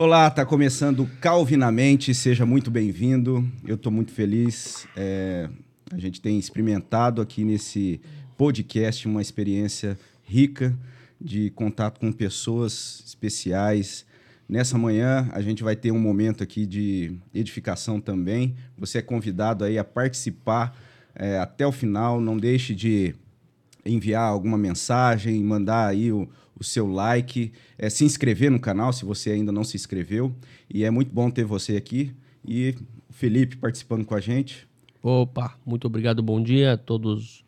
Olá, está começando Calvinamente, seja muito bem-vindo. Eu estou muito feliz. É, a gente tem experimentado aqui nesse podcast uma experiência rica de contato com pessoas especiais. Nessa manhã a gente vai ter um momento aqui de edificação também. Você é convidado aí a participar é, até o final. Não deixe de enviar alguma mensagem, mandar aí o, o seu like, é, se inscrever no canal se você ainda não se inscreveu. E é muito bom ter você aqui e o Felipe participando com a gente. Opa, muito obrigado, bom dia a todos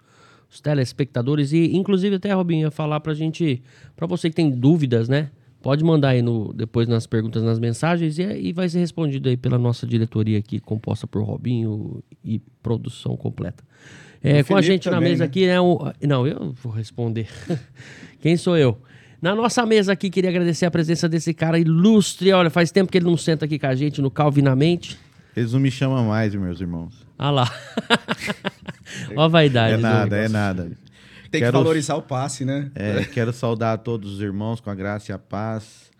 os telespectadores e inclusive até Robinho falar pra gente, para você que tem dúvidas, né? Pode mandar aí no, depois nas perguntas, nas mensagens e, e vai ser respondido aí pela nossa diretoria aqui, composta por Robinho e produção completa. É, com a gente também, na mesa né? aqui, né? O, não, eu vou responder. Quem sou eu? Na nossa mesa aqui, queria agradecer a presença desse cara ilustre. Olha, faz tempo que ele não senta aqui com a gente no Calvinamente. Eles não me chamam mais, meus irmãos. Ah lá. Ó a vaidade. É nada, é nada. Tem quero, que valorizar o passe, né? É, quero saudar todos os irmãos com a graça e a paz.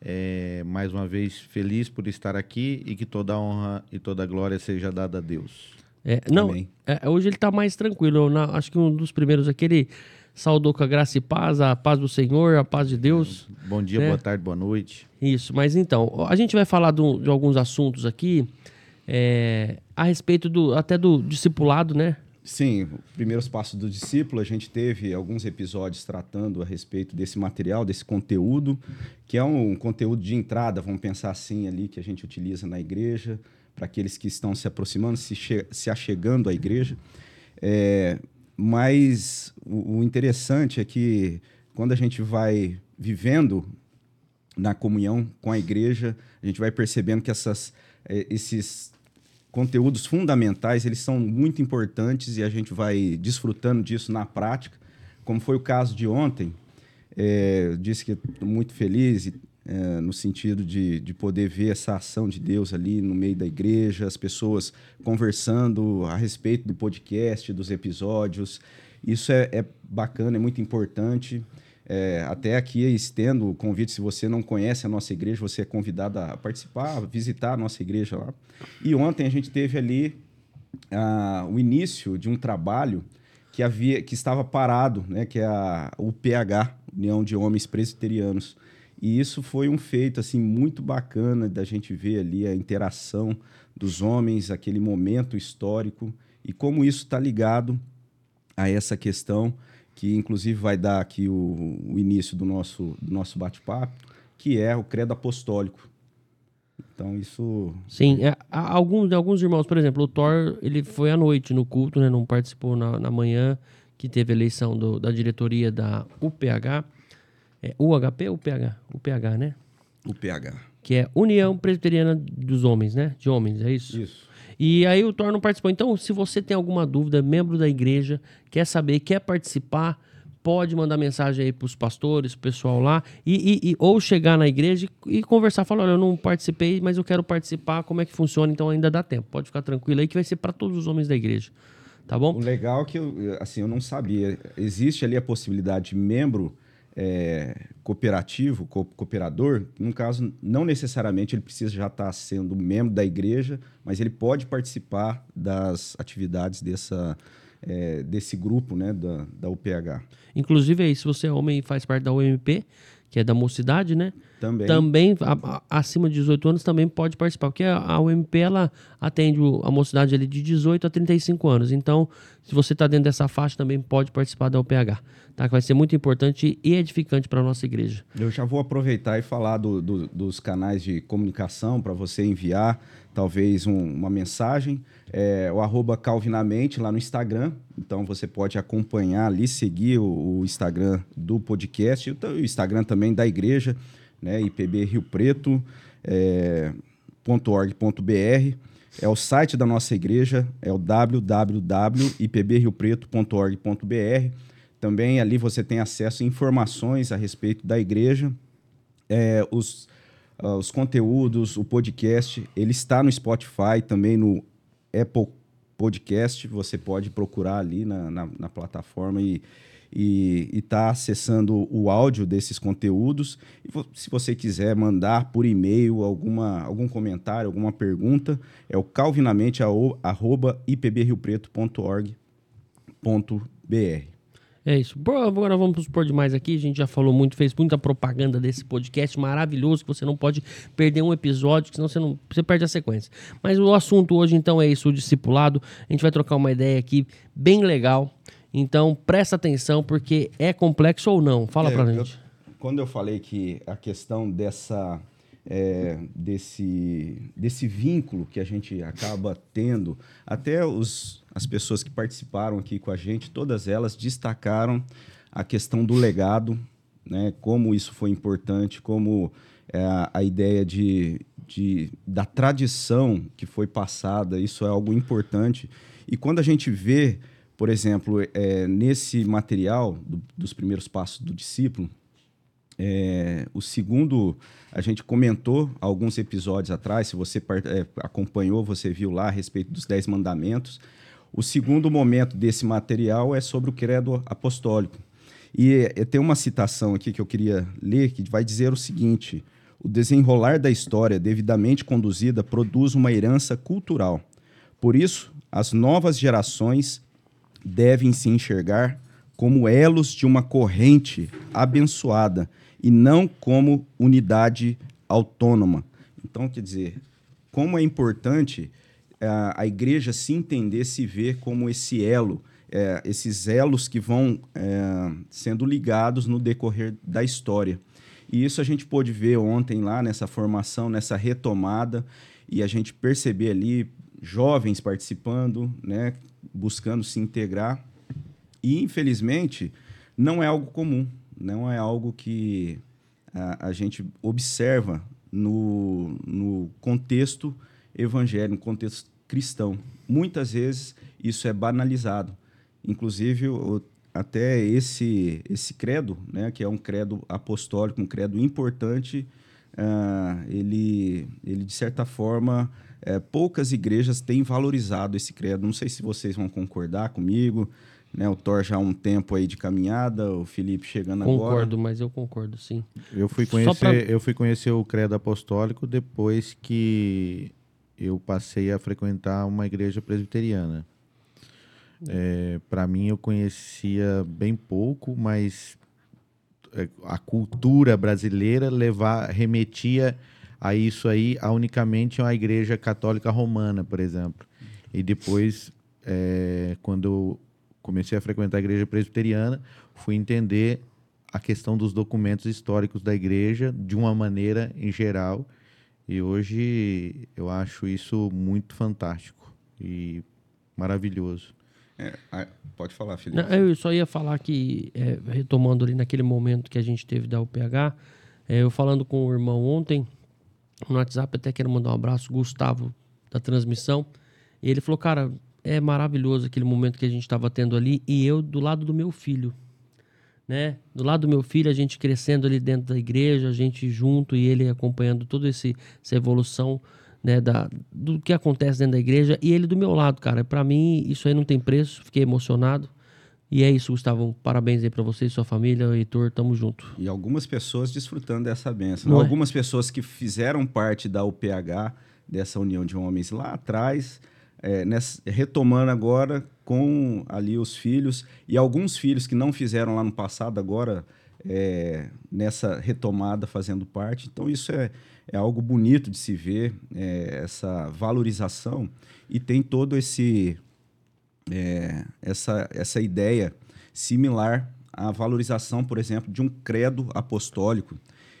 É, mais uma vez, feliz por estar aqui e que toda a honra e toda a glória seja dada a Deus. É, não, é, hoje ele está mais tranquilo. Na, acho que um dos primeiros aqui, ele saudou com a graça e paz, a paz do Senhor, a paz de Deus. Bom dia, né? boa tarde, boa noite. Isso, mas então, a gente vai falar do, de alguns assuntos aqui é, a respeito do até do discipulado, né? Sim, primeiros passos do discípulo, a gente teve alguns episódios tratando a respeito desse material, desse conteúdo, que é um conteúdo de entrada, vamos pensar assim ali, que a gente utiliza na igreja, para aqueles que estão se aproximando, se, se achegando à igreja. É, mas o, o interessante é que quando a gente vai vivendo na comunhão com a igreja, a gente vai percebendo que essas, é, esses conteúdos fundamentais eles são muito importantes e a gente vai desfrutando disso na prática, como foi o caso de ontem. É, disse que muito feliz é, no sentido de, de poder ver essa ação de Deus ali no meio da igreja, as pessoas conversando a respeito do podcast, dos episódios. Isso é, é bacana, é muito importante. É, até aqui estendo o convite, se você não conhece a nossa igreja, você é convidado a participar, a visitar a nossa igreja lá. E ontem a gente teve ali o início de um trabalho que havia que estava parado, né, que é a UPH, União de Homens Presbiterianos. E isso foi um feito assim muito bacana da gente ver ali a interação dos homens, aquele momento histórico e como isso está ligado a essa questão que inclusive vai dar aqui o, o início do nosso, do nosso bate-papo, que é o credo apostólico. Então isso. Sim, é, alguns, alguns irmãos, por exemplo, o Thor ele foi à noite no culto, né, não participou na, na manhã que teve a eleição do, da diretoria da UPH é UHP ou UPH? UPH, né? UPH. Que é União Presbiteriana dos Homens, né? De Homens, é isso? Isso. E aí o Thor não participou. Então, se você tem alguma dúvida, membro da igreja, quer saber, quer participar, pode mandar mensagem aí para os pastores, pro pessoal lá, e, e, e, ou chegar na igreja e, e conversar, falar, olha, eu não participei, mas eu quero participar, como é que funciona, então ainda dá tempo. Pode ficar tranquilo aí que vai ser para todos os homens da igreja. Tá bom? O legal é que, eu, assim, eu não sabia. Existe ali a possibilidade de membro é, cooperativo, co cooperador, no caso, não necessariamente ele precisa já estar sendo membro da igreja, mas ele pode participar das atividades dessa, é, desse grupo né, da, da UPH. Inclusive, aí, se você é homem e faz parte da UMP, que é da mocidade, né? Também. Também, a, a, acima de 18 anos, também pode participar. Porque a, a UMP, ela atende a mocidade ali de 18 a 35 anos. Então, se você está dentro dessa faixa, também pode participar da UPH. Tá? Que vai ser muito importante e edificante para a nossa igreja. Eu já vou aproveitar e falar do, do, dos canais de comunicação para você enviar, talvez, um, uma mensagem. É, o arroba Calvinamente lá no Instagram. Então, você pode acompanhar ali, seguir o, o Instagram do podcast, o Instagram também da igreja né, IPB Rio Preto, é, .org.br. É o site da nossa igreja, é o www.ipbriopreto.org.br. Também ali você tem acesso a informações a respeito da igreja, é, os, uh, os conteúdos, o podcast, ele está no Spotify, também no Apple Podcast. Você pode procurar ali na, na, na plataforma e, e está acessando o áudio desses conteúdos. E se você quiser mandar por e-mail alguma, algum comentário, alguma pergunta, é o calvinamente.ipbriopreto.org.br. É isso. Agora vamos por demais aqui. A gente já falou muito, fez muita propaganda desse podcast maravilhoso que você não pode perder um episódio, senão você não você perde a sequência. Mas o assunto hoje então é isso, o discipulado. A gente vai trocar uma ideia aqui bem legal. Então presta atenção porque é complexo ou não. Fala é, pra gente. Eu, quando eu falei que a questão dessa é, desse, desse vínculo que a gente acaba tendo. Até os, as pessoas que participaram aqui com a gente, todas elas destacaram a questão do legado, né, como isso foi importante, como é, a ideia de, de, da tradição que foi passada, isso é algo importante. E quando a gente vê, por exemplo, é, nesse material do, dos primeiros passos do discípulo, é, o segundo, a gente comentou alguns episódios atrás, se você é, acompanhou, você viu lá a respeito dos Dez Mandamentos. O segundo momento desse material é sobre o credo apostólico. E é, tem uma citação aqui que eu queria ler que vai dizer o seguinte: o desenrolar da história devidamente conduzida produz uma herança cultural. Por isso, as novas gerações devem se enxergar como elos de uma corrente abençoada e não como unidade autônoma. Então, quer dizer, como é importante a, eh, a igreja se entender, se ver como esse elo, é, esses elos que vão é, sendo ligados no decorrer da história. E isso a gente pôde ver ontem lá nessa formação, nessa retomada, e a gente perceber ali jovens participando, né, buscando se integrar. E, infelizmente, não é algo comum não é algo que a, a gente observa no, no contexto evangélico, no contexto cristão. Muitas vezes isso é banalizado. Inclusive, o, até esse, esse credo, né, que é um credo apostólico, um credo importante, uh, ele, ele, de certa forma, uh, poucas igrejas têm valorizado esse credo. Não sei se vocês vão concordar comigo, né, o Thor já há um tempo aí de caminhada, o Felipe chegando concordo, agora. Concordo, mas eu concordo, sim. Eu fui conhecer, pra... eu fui conhecer o credo apostólico depois que eu passei a frequentar uma igreja presbiteriana. É, Para mim, eu conhecia bem pouco, mas é, a cultura brasileira levar, remetia a isso aí a unicamente a igreja católica romana, por exemplo. E depois, é, quando comecei a frequentar a igreja presbiteriana, fui entender a questão dos documentos históricos da igreja de uma maneira em geral. E hoje eu acho isso muito fantástico e maravilhoso. É, pode falar, Felipe. Não, eu só ia falar que, é, retomando ali naquele momento que a gente teve da UPH, é, eu falando com o irmão ontem, no WhatsApp, até quero mandar um abraço, Gustavo, da transmissão, e ele falou, cara, é maravilhoso aquele momento que a gente estava tendo ali e eu do lado do meu filho, né? Do lado do meu filho, a gente crescendo ali dentro da igreja, a gente junto e ele acompanhando toda essa evolução, né, da, do que acontece dentro da igreja e ele do meu lado, cara. Para mim, isso aí não tem preço, fiquei emocionado. E é isso, Gustavo. Parabéns aí para você e sua família. Heitor, tamo junto. E algumas pessoas desfrutando dessa benção. É? Algumas pessoas que fizeram parte da UPH, dessa união de homens lá atrás, é, nessa, retomando agora com ali os filhos e alguns filhos que não fizeram lá no passado agora é, nessa retomada fazendo parte. Então isso é, é algo bonito de se ver é, essa valorização e tem todo esse é, essa essa ideia similar à valorização, por exemplo, de um credo apostólico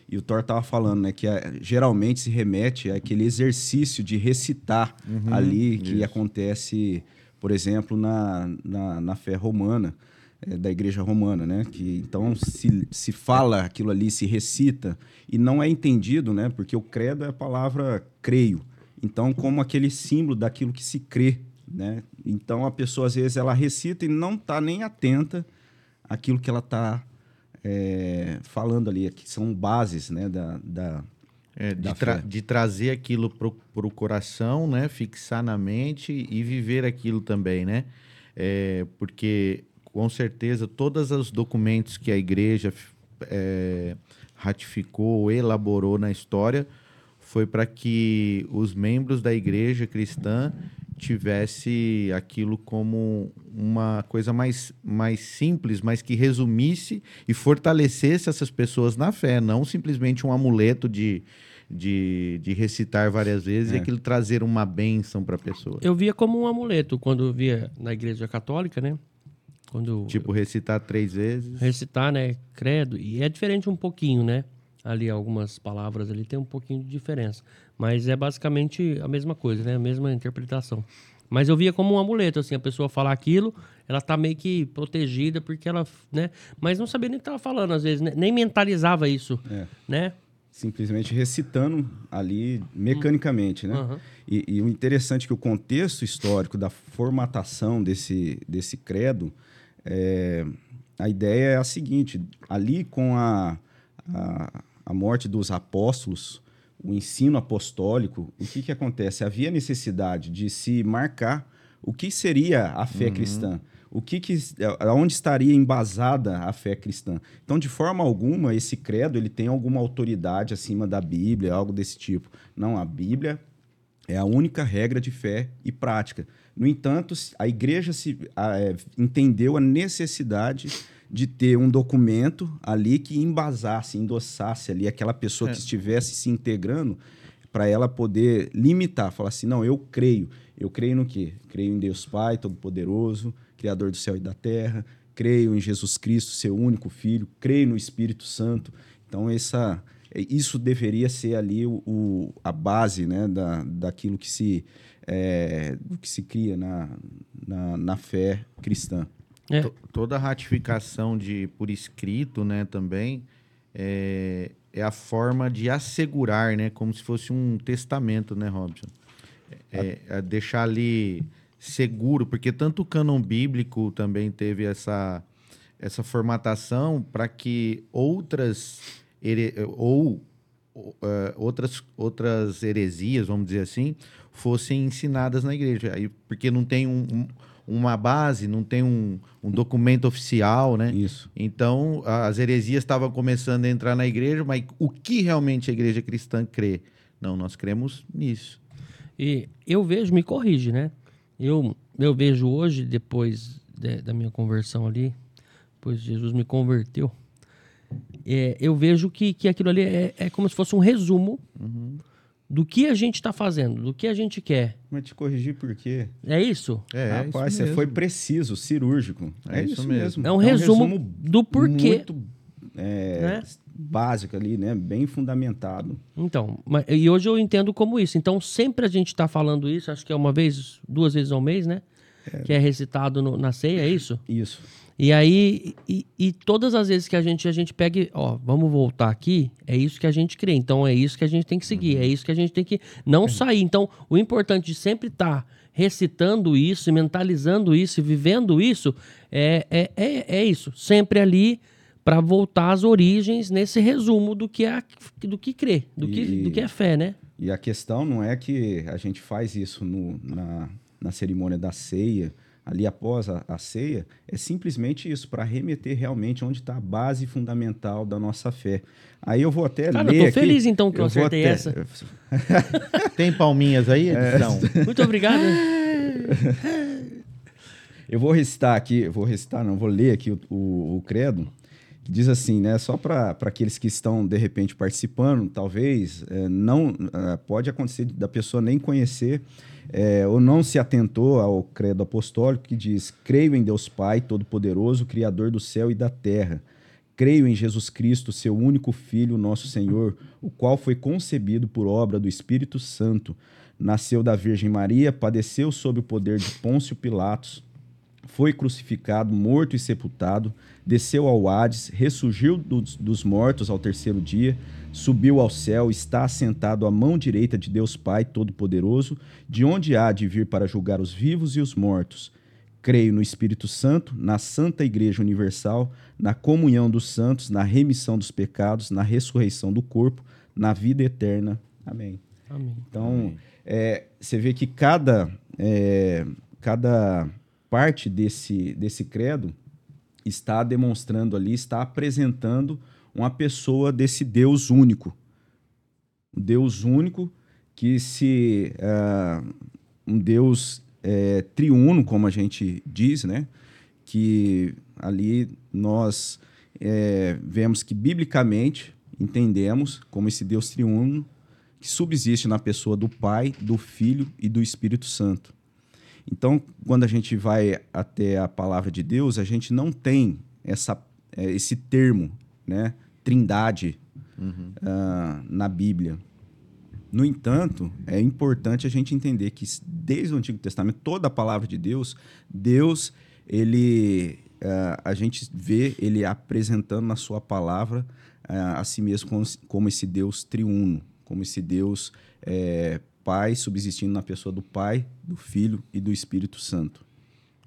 e o Thor estava falando, né, que é, geralmente se remete àquele exercício de recitar uhum, ali que isso. acontece, por exemplo, na, na, na fé romana, é, da igreja romana, né? Que então se, se fala aquilo ali, se recita e não é entendido, né? Porque o credo é a palavra creio. Então, como aquele símbolo daquilo que se crê, né? Então a pessoa às vezes ela recita e não está nem atenta àquilo que ela está é, falando ali, que são bases né, da, da, é, de, tra de, trazer aquilo para o coração, né, fixar na mente e viver aquilo também, né? É, porque com certeza, todos os documentos que a igreja é, ratificou, elaborou na história, foi para que os membros da igreja cristã tivesse aquilo como uma coisa mais, mais simples, mas que resumisse e fortalecesse essas pessoas na fé, não simplesmente um amuleto de, de, de recitar várias vezes é. e aquilo trazer uma bênção para a pessoa. Eu via como um amuleto quando eu via na igreja católica, né? Quando tipo, recitar três vezes. Recitar, né? Credo. E é diferente um pouquinho, né? Ali, algumas palavras ali tem um pouquinho de diferença. Mas é basicamente a mesma coisa, né? A mesma interpretação. Mas eu via como um amuleto, assim, a pessoa falar aquilo, ela tá meio que protegida porque ela, né? Mas não sabia nem o que tava falando, às vezes, né? nem mentalizava isso, é. né? Simplesmente recitando ali mecanicamente, né? Uhum. E, e, o interessante é que o contexto histórico da formatação desse, desse credo, é, a ideia é a seguinte, ali com a, a, a morte dos apóstolos, o ensino apostólico, o que, que acontece? Havia necessidade de se marcar o que seria a fé uhum. cristã. O que, que onde estaria embasada a fé cristã? Então, de forma alguma, esse credo ele tem alguma autoridade acima da Bíblia, algo desse tipo. Não, a Bíblia é a única regra de fé e prática. No entanto, a igreja se, a, é, entendeu a necessidade de ter um documento ali que embasasse, endossasse ali aquela pessoa é. que estivesse se integrando para ela poder limitar, falar assim, não, eu creio. Eu creio no quê? Creio em Deus Pai Todo-Poderoso, Criador do céu e da terra. Creio em Jesus Cristo, seu único Filho. Creio no Espírito Santo. Então, essa, isso deveria ser ali o, o a base né, da, daquilo que se, é, que se cria na, na, na fé cristã. É. Toda ratificação de por escrito, né, também é, é, a forma de assegurar, né, como se fosse um testamento, né, Robson? É, é deixar ali seguro, porque tanto o cânon bíblico também teve essa essa formatação para que outras ou uh, outras outras heresias, vamos dizer assim, fossem ensinadas na igreja. Aí, porque não tem um, um uma base, não tem um, um documento oficial, né? Isso. Então, as heresias estavam começando a entrar na igreja, mas o que realmente a igreja cristã crê? Não, nós cremos nisso. E eu vejo, me corrige, né? Eu, eu vejo hoje, depois de, da minha conversão ali, depois Jesus me converteu, é, eu vejo que, que aquilo ali é, é como se fosse um resumo uhum do que a gente está fazendo, do que a gente quer. Mas te corrigir por quê? É isso? É, Rapaz, isso você foi preciso, cirúrgico. É, é isso mesmo. É um, é um resumo, resumo, do porquê. Muito é, né? básico ali, né? Bem fundamentado. Então, mas, e hoje eu entendo como isso. Então, sempre a gente está falando isso, acho que é uma vez, duas vezes ao mês, né? É. Que é recitado no, na ceia, é isso? Isso. E aí, e, e, todas as vezes que a gente, a gente pega, ó, vamos voltar aqui, é isso que a gente crê. Então é isso que a gente tem que seguir, é isso que a gente tem que não sair. Então, o importante de sempre estar tá recitando isso, mentalizando isso, vivendo isso, é, é, é, é isso. Sempre ali para voltar às origens nesse resumo do que é do que crê, do, e, que, do que é fé, né? E a questão não é que a gente faz isso no, na, na cerimônia da ceia ali após a, a ceia, é simplesmente isso, para remeter realmente onde está a base fundamental da nossa fé. Aí eu vou até Cara, ler. Eu tô aqui, feliz então que eu, eu acertei até... essa. Tem palminhas aí, é. edição? É. Muito obrigado. eu vou recitar aqui, vou recitar, não, vou ler aqui o, o, o credo diz assim, né? Só para aqueles que estão de repente participando, talvez é, não é, pode acontecer da pessoa nem conhecer é, ou não se atentou ao credo apostólico que diz: creio em Deus Pai Todo-Poderoso, Criador do céu e da terra. Creio em Jesus Cristo, seu único Filho, nosso Senhor, o qual foi concebido por obra do Espírito Santo. Nasceu da Virgem Maria, padeceu sob o poder de Pôncio Pilatos foi crucificado, morto e sepultado, desceu ao Hades, ressurgiu dos, dos, mortos ao terceiro dia, subiu ao céu, está assentado à mão direita de Deus Pai Todo-Poderoso, de onde há de vir para julgar os vivos e os mortos. Creio no Espírito Santo, na Santa Igreja Universal, na comunhão dos santos, na remissão dos pecados, na ressurreição do corpo, na vida eterna. Amém. Amém. Então, Amém. É, você vê que cada, é, cada parte desse, desse credo está demonstrando ali, está apresentando uma pessoa desse Deus único. Um Deus único que se. Uh, um Deus é, triuno, como a gente diz, né? Que ali nós é, vemos que biblicamente entendemos como esse Deus triuno que subsiste na pessoa do Pai, do Filho e do Espírito Santo. Então, quando a gente vai até a palavra de Deus, a gente não tem essa, é, esse termo, né, trindade, uhum. uh, na Bíblia. No entanto, é importante a gente entender que desde o Antigo Testamento, toda a palavra de Deus, Deus, ele, uh, a gente vê ele apresentando na sua palavra uh, a si mesmo como, como, esse Deus triuno, como esse Deus é, Pai subsistindo na pessoa do Pai, do Filho e do Espírito Santo.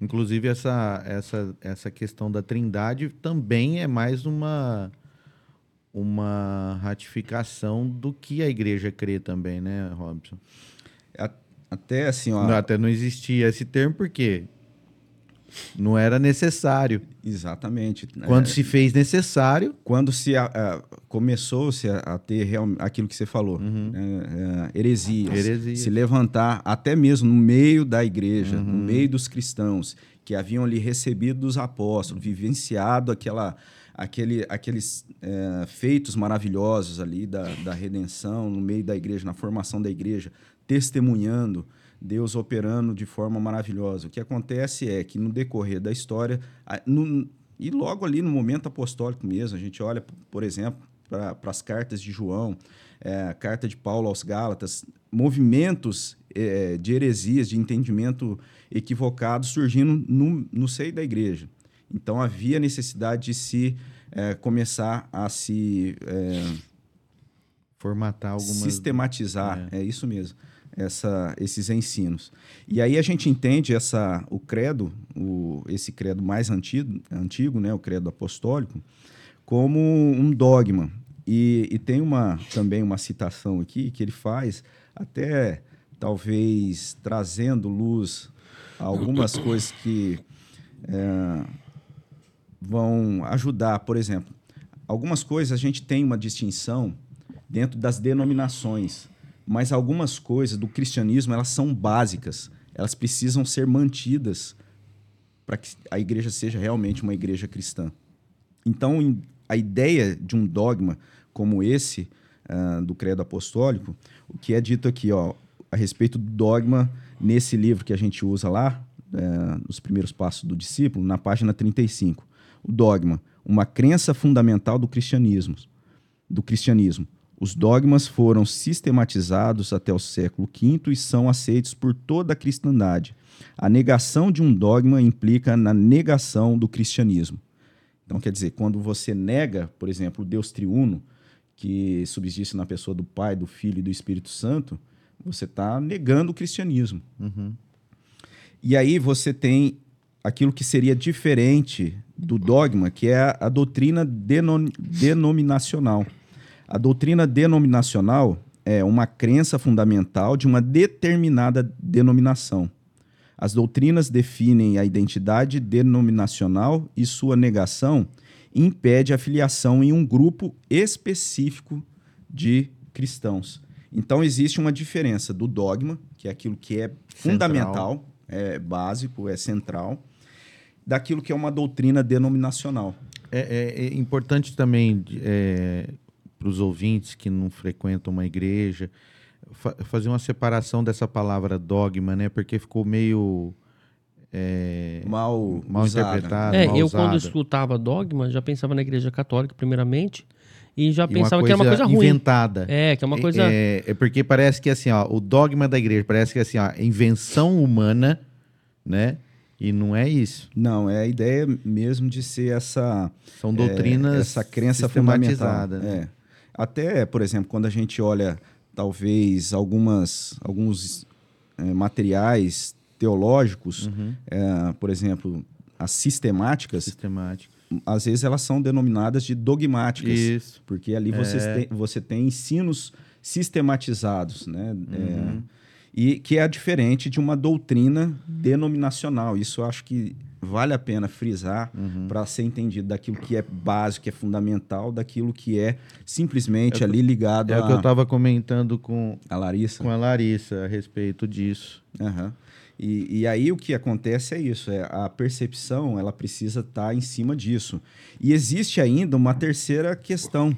Inclusive, essa, essa, essa questão da trindade também é mais uma, uma ratificação do que a igreja crê também, né, Robson? Até assim, ó. Não, até não existia esse termo, porque não era necessário. Exatamente. Quando é, se fez necessário. Quando se começou-se a, a, ter real, aquilo que você falou, uhum. é, é, heresias, heresias, se levantar até mesmo no meio da igreja, uhum. no meio dos cristãos, que haviam ali recebido dos apóstolos, vivenciado aquela, aquele, aqueles é, feitos maravilhosos ali da, da redenção, no meio da igreja, na formação da igreja, testemunhando. Deus operando de forma maravilhosa. O que acontece é que no decorrer da história, no, e logo ali no momento apostólico mesmo, a gente olha, por exemplo, para as cartas de João, é, a carta de Paulo aos Gálatas, movimentos é, de heresias, de entendimento equivocado surgindo no, no seio da igreja. Então havia necessidade de se é, começar a se é, formatar algumas sistematizar, é, é isso mesmo essa, esses ensinos. E aí a gente entende essa, o credo, o, esse credo mais antigo, antigo né, o credo apostólico, como um dogma. E, e tem uma, também uma citação aqui que ele faz, até talvez trazendo luz a algumas coisas que é, vão ajudar. Por exemplo, algumas coisas a gente tem uma distinção dentro das denominações mas algumas coisas do cristianismo elas são básicas, elas precisam ser mantidas para que a igreja seja realmente uma igreja cristã. Então, a ideia de um dogma como esse uh, do credo apostólico, o que é dito aqui, ó, a respeito do dogma nesse livro que a gente usa lá, uh, nos primeiros passos do discípulo, na página 35. O dogma, uma crença fundamental do cristianismo, do cristianismo, os dogmas foram sistematizados até o século V e são aceitos por toda a cristandade. A negação de um dogma implica na negação do cristianismo. Então, quer dizer, quando você nega, por exemplo, o Deus triuno, que subsiste na pessoa do Pai, do Filho e do Espírito Santo, você está negando o cristianismo. Uhum. E aí você tem aquilo que seria diferente do dogma, que é a doutrina denominacional. A doutrina denominacional é uma crença fundamental de uma determinada denominação. As doutrinas definem a identidade denominacional e sua negação impede a filiação em um grupo específico de cristãos. Então existe uma diferença do dogma, que é aquilo que é fundamental, é básico, é central, daquilo que é uma doutrina denominacional. É, é, é importante também é, para os ouvintes que não frequentam uma igreja, fa fazer uma separação dessa palavra dogma, né? Porque ficou meio é, mal, mal interpretado. É, mal eu quando escutava dogma já pensava na igreja católica primeiramente e já e pensava que era uma coisa ruim. inventada. É, que é uma coisa. É, é, porque parece que assim, ó, o dogma da igreja parece que assim, ó, invenção humana, né? E não é isso. Não, é a ideia mesmo de ser essa. São doutrinas. É, essa crença fundamental. Né? Até, por exemplo, quando a gente olha talvez algumas, alguns é, materiais teológicos, uhum. é, por exemplo, as sistemáticas, Sistemática. às vezes elas são denominadas de dogmáticas, Isso. porque ali é. você, tem, você tem ensinos sistematizados, né? É, uhum. e que é diferente de uma doutrina denominacional. Isso eu acho que vale a pena frisar uhum. para ser entendido daquilo que é básico, que é fundamental, daquilo que é simplesmente é ali ligado é a... É o que eu estava comentando com a Larissa. Com a Larissa a respeito disso. Uhum. E, e, aí o que acontece é isso, é a percepção ela precisa estar tá em cima disso. E existe ainda uma terceira questão,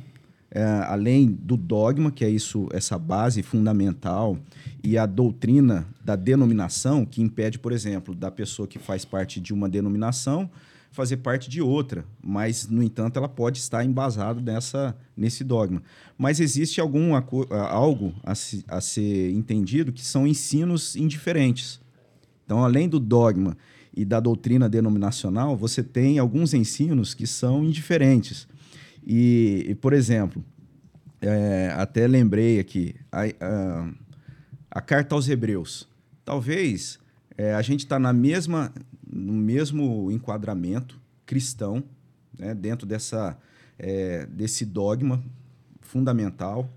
é, além do dogma, que é isso, essa base fundamental, e a doutrina da denominação, que impede, por exemplo, da pessoa que faz parte de uma denominação fazer parte de outra, mas, no entanto, ela pode estar embasada nessa, nesse dogma. Mas existe algum, algo a, se, a ser entendido que são ensinos indiferentes. Então, além do dogma e da doutrina denominacional, você tem alguns ensinos que são indiferentes. E, e por exemplo, é, até lembrei aqui, a, a, a, carta aos Hebreus. Talvez é, a gente está na mesma, no mesmo enquadramento cristão, né, dentro dessa, é, desse dogma fundamental.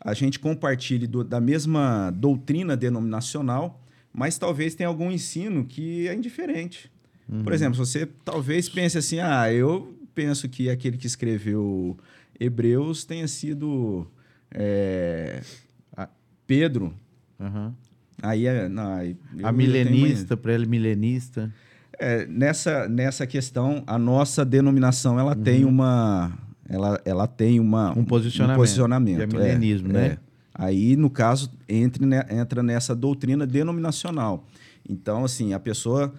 A gente compartilhe do, da mesma doutrina denominacional, mas talvez tenha algum ensino que é indiferente. Uhum. Por exemplo, você talvez pense assim: ah, eu penso que aquele que escreveu Hebreus tenha sido é, Pedro. Uhum. Aí é. Não, a milenista, para ele, milenista. É, nessa, nessa questão, a nossa denominação ela uhum. tem uma. Ela, ela tem uma, um posicionamento. Um posicionamento é milenismo, é, né? É. Aí, no caso, entre, entra nessa doutrina denominacional. Então, assim, a pessoa,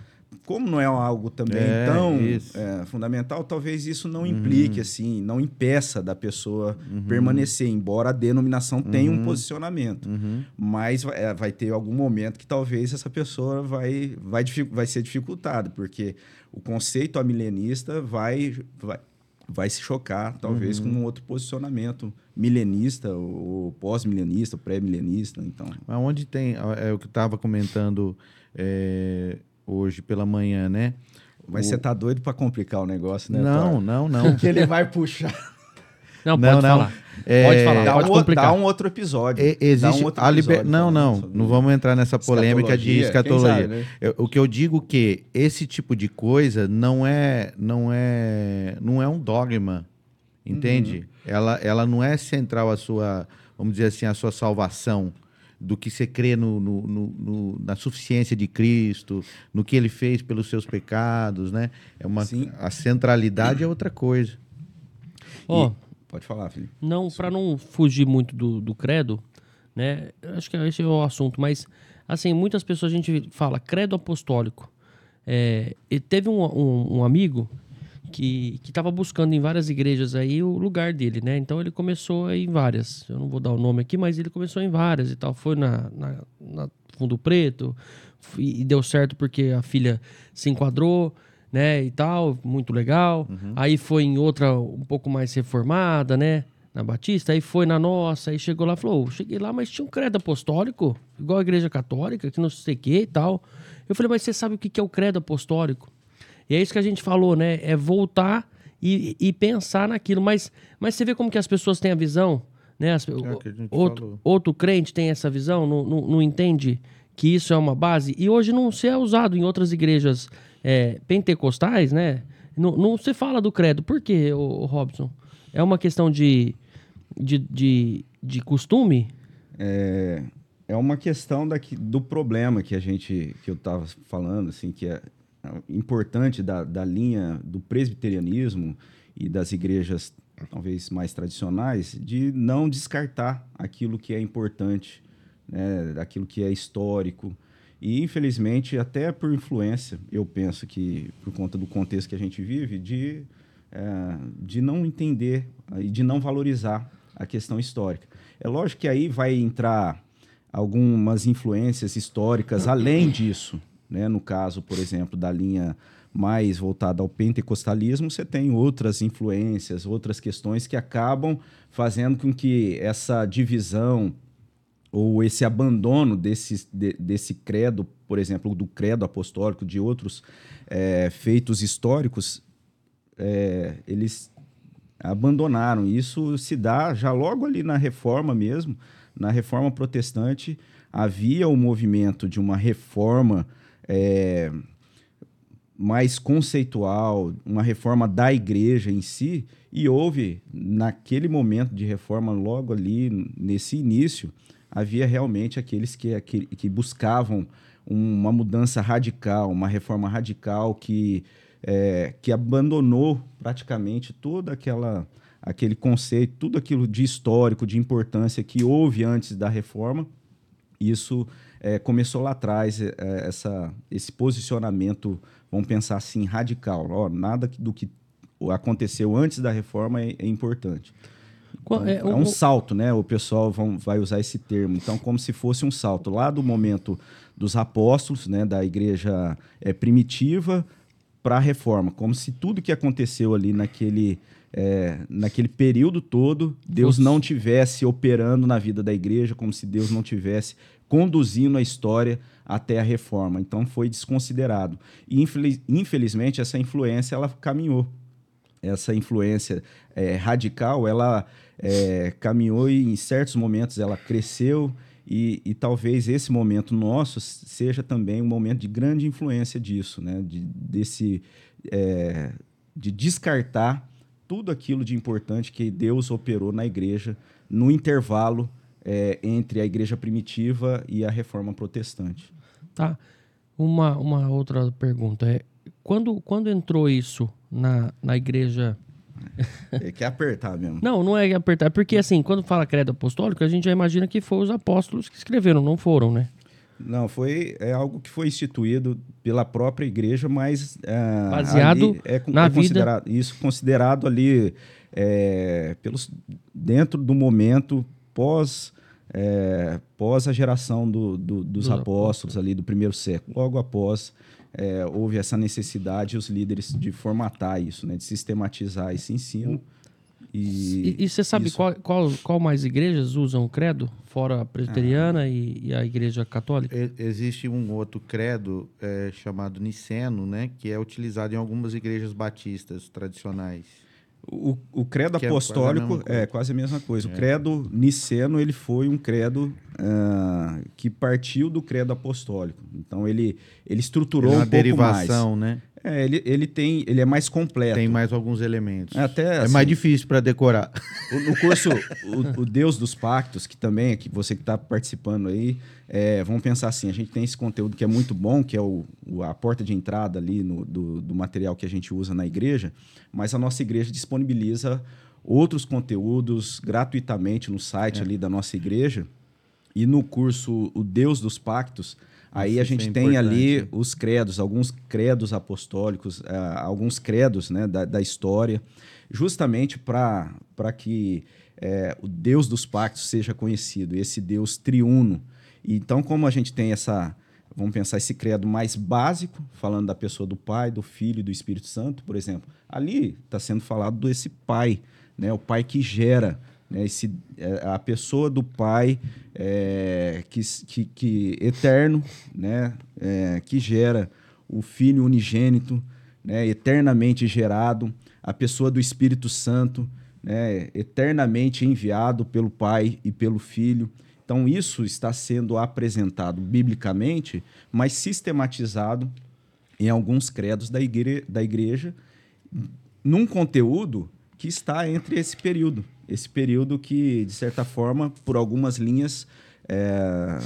como não é algo também é, tão é, fundamental, talvez isso não implique, uhum. assim, não impeça da pessoa uhum. permanecer, embora a denominação tenha um uhum. posicionamento. Uhum. Mas é, vai ter algum momento que talvez essa pessoa vai, vai, vai ser dificultada, porque o conceito amilenista vai, vai, vai se chocar, talvez, uhum. com um outro posicionamento milenista, ou pós-milenista, pré-milenista. Então. Onde tem, é o que estava comentando é, hoje pela manhã, né? Mas o... você tá doido para complicar o negócio, né? Não, não, não. Porque ele vai puxar. Não, pode não, falar. É, pode falar, dá pode um, complicar. Dá um outro episódio. É, existe um outro a liber... Não, não, não vamos entrar nessa polêmica de escatologia. Sabe, né? eu, o que eu digo que esse tipo de coisa não é, não é, não é um dogma, entende? Uhum. Ela, ela não é central a sua, vamos dizer assim, a sua salvação do que você crê no, no, no, no, na suficiência de Cristo, no que ele fez pelos seus pecados, né? É uma, Sim. a centralidade é outra coisa. Ó, oh, Pode falar, Felipe. Não, para não fugir muito do, do credo, né? Acho que esse é o assunto, mas assim, muitas pessoas a gente fala credo apostólico. É, teve um, um, um, amigo que estava buscando em várias igrejas aí o lugar dele, né? Então ele começou em várias. Eu não vou dar o nome aqui, mas ele começou em várias e tal. Foi na, na, na Fundo Preto e deu certo porque a filha se enquadrou né, e tal, muito legal. Uhum. Aí foi em outra um pouco mais reformada, né, na Batista, aí foi na nossa, aí chegou lá e falou, cheguei lá, mas tinha um credo apostólico, igual a igreja católica, que não sei o que e tal. Eu falei, mas você sabe o que é o credo apostólico? E é isso que a gente falou, né, é voltar e, e pensar naquilo, mas, mas você vê como que as pessoas têm a visão, né, as, é outro, outro crente tem essa visão, não, não, não entende que isso é uma base, e hoje não se é usado em outras igrejas é, pentecostais, né? Não, não, se fala do credo. Por quê, o, o Robson? É uma questão de, de, de, de costume? É, é uma questão daqui, do problema que a gente que eu estava falando, assim, que é importante da, da linha do presbiterianismo e das igrejas talvez mais tradicionais de não descartar aquilo que é importante, né, aquilo que é histórico, e, infelizmente, até por influência, eu penso que, por conta do contexto que a gente vive, de, é, de não entender e de não valorizar a questão histórica. É lógico que aí vai entrar algumas influências históricas além disso. Né? No caso, por exemplo, da linha mais voltada ao pentecostalismo, você tem outras influências, outras questões que acabam fazendo com que essa divisão ou esse abandono desse, de, desse credo, por exemplo, do credo apostólico, de outros é, feitos históricos, é, eles abandonaram. Isso se dá já logo ali na reforma mesmo, Na reforma protestante havia o movimento de uma reforma é, mais conceitual, uma reforma da igreja em si, e houve, naquele momento de reforma, logo ali, nesse início, havia realmente aqueles que, que, que buscavam uma mudança radical, uma reforma radical que, é, que abandonou praticamente toda aquela aquele conceito, tudo aquilo de histórico, de importância que houve antes da reforma. Isso é, começou lá atrás, é, essa, esse posicionamento, vamos pensar assim, radical. Ó, nada do que aconteceu antes da reforma é, é importante. Então, é, um, é, um, salto, né? O pessoal vão, vai usar esse termo. Então, como se fosse um salto lá do momento dos apóstolos, né, da igreja é, primitiva, para a reforma, como se tudo que aconteceu ali naquele, é, naquele período todo, Deus não tivesse operando na vida da igreja, como se Deus não tivesse conduzindo a história até a reforma. Então foi desconsiderado. E infeliz, infelizmente essa influência ela caminhou. Essa influência é, radical, ela é, caminhou e em certos momentos ela cresceu e, e, talvez esse momento nosso seja também um momento de grande influência disso, né? De, desse, é, de descartar tudo aquilo de importante que Deus operou na igreja no intervalo é, entre a igreja primitiva e a reforma protestante. Tá. Uma, uma outra pergunta é quando, quando entrou isso na, na igreja é que apertar mesmo. Não, não é apertar. É porque, assim, quando fala credo apostólico, a gente já imagina que foram os apóstolos que escreveram, não foram, né? Não, foi é algo que foi instituído pela própria igreja, mas é, baseado é, na é vida. Isso considerado ali é, pelos dentro do momento pós é, pós a geração do, do, dos, dos apóstolos, ali do primeiro século, logo após é, houve essa necessidade os líderes de formatar isso, né, de sistematizar esse ensino. E, e, você sabe isso... qual, qual, qual mais igrejas usam o credo, fora a presbiteriana ah. e, e, a igreja católica? Existe um outro credo é, chamado niceno, né, que é utilizado em algumas igrejas batistas tradicionais. O, o credo que é apostólico é quase, é quase a mesma coisa. É. O credo niceno ele foi um credo uh, que partiu do credo apostólico. Então ele, ele estruturou ele é um pouco derivação, mais. né? É, ele, ele tem, ele é mais completo. Tem mais alguns elementos. É até, é assim, mais difícil para decorar. O, no curso o, o, Deus dos Pactos, que também é que você que está participando aí, é, vamos pensar assim, a gente tem esse conteúdo que é muito bom, que é o, o a porta de entrada ali no, do, do material que a gente usa na igreja, mas a nossa igreja disponibiliza outros conteúdos gratuitamente no site é. ali da nossa igreja. E no curso O Deus dos Pactos, Aí a gente é tem ali os credos, alguns credos apostólicos, uh, alguns credos né, da, da história, justamente para que é, o Deus dos pactos seja conhecido, esse Deus triuno. Então, como a gente tem essa, vamos pensar, esse credo mais básico, falando da pessoa do Pai, do Filho e do Espírito Santo, por exemplo, ali está sendo falado desse Pai, né, o Pai que gera né, esse, é, a pessoa do Pai é, que, que, que, eterno, né, é, que gera o Filho unigênito, né, eternamente gerado, a pessoa do Espírito Santo, né, eternamente enviado pelo Pai e pelo Filho. Então, isso está sendo apresentado biblicamente, mas sistematizado em alguns credos da, igre da igreja, num conteúdo que está entre esse período esse período que, de certa forma, por algumas linhas é,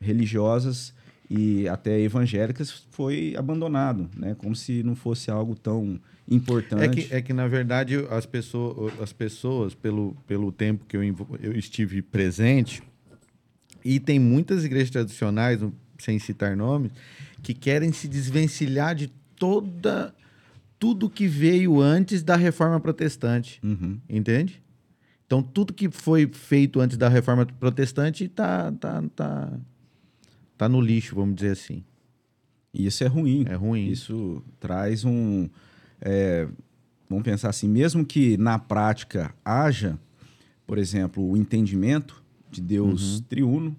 religiosas e até evangélicas, foi abandonado, né? como se não fosse algo tão importante. É que, é que na verdade, as pessoas, as pessoas pelo, pelo tempo que eu, eu estive presente, e tem muitas igrejas tradicionais, sem citar nomes, que querem se desvencilhar de toda tudo que veio antes da reforma protestante. Uhum. Entende? Então, tudo que foi feito antes da reforma protestante está tá, tá, tá no lixo, vamos dizer assim. E isso é ruim. É ruim. Isso traz um. É, vamos pensar assim, mesmo que na prática haja, por exemplo, o entendimento de Deus uhum. triuno,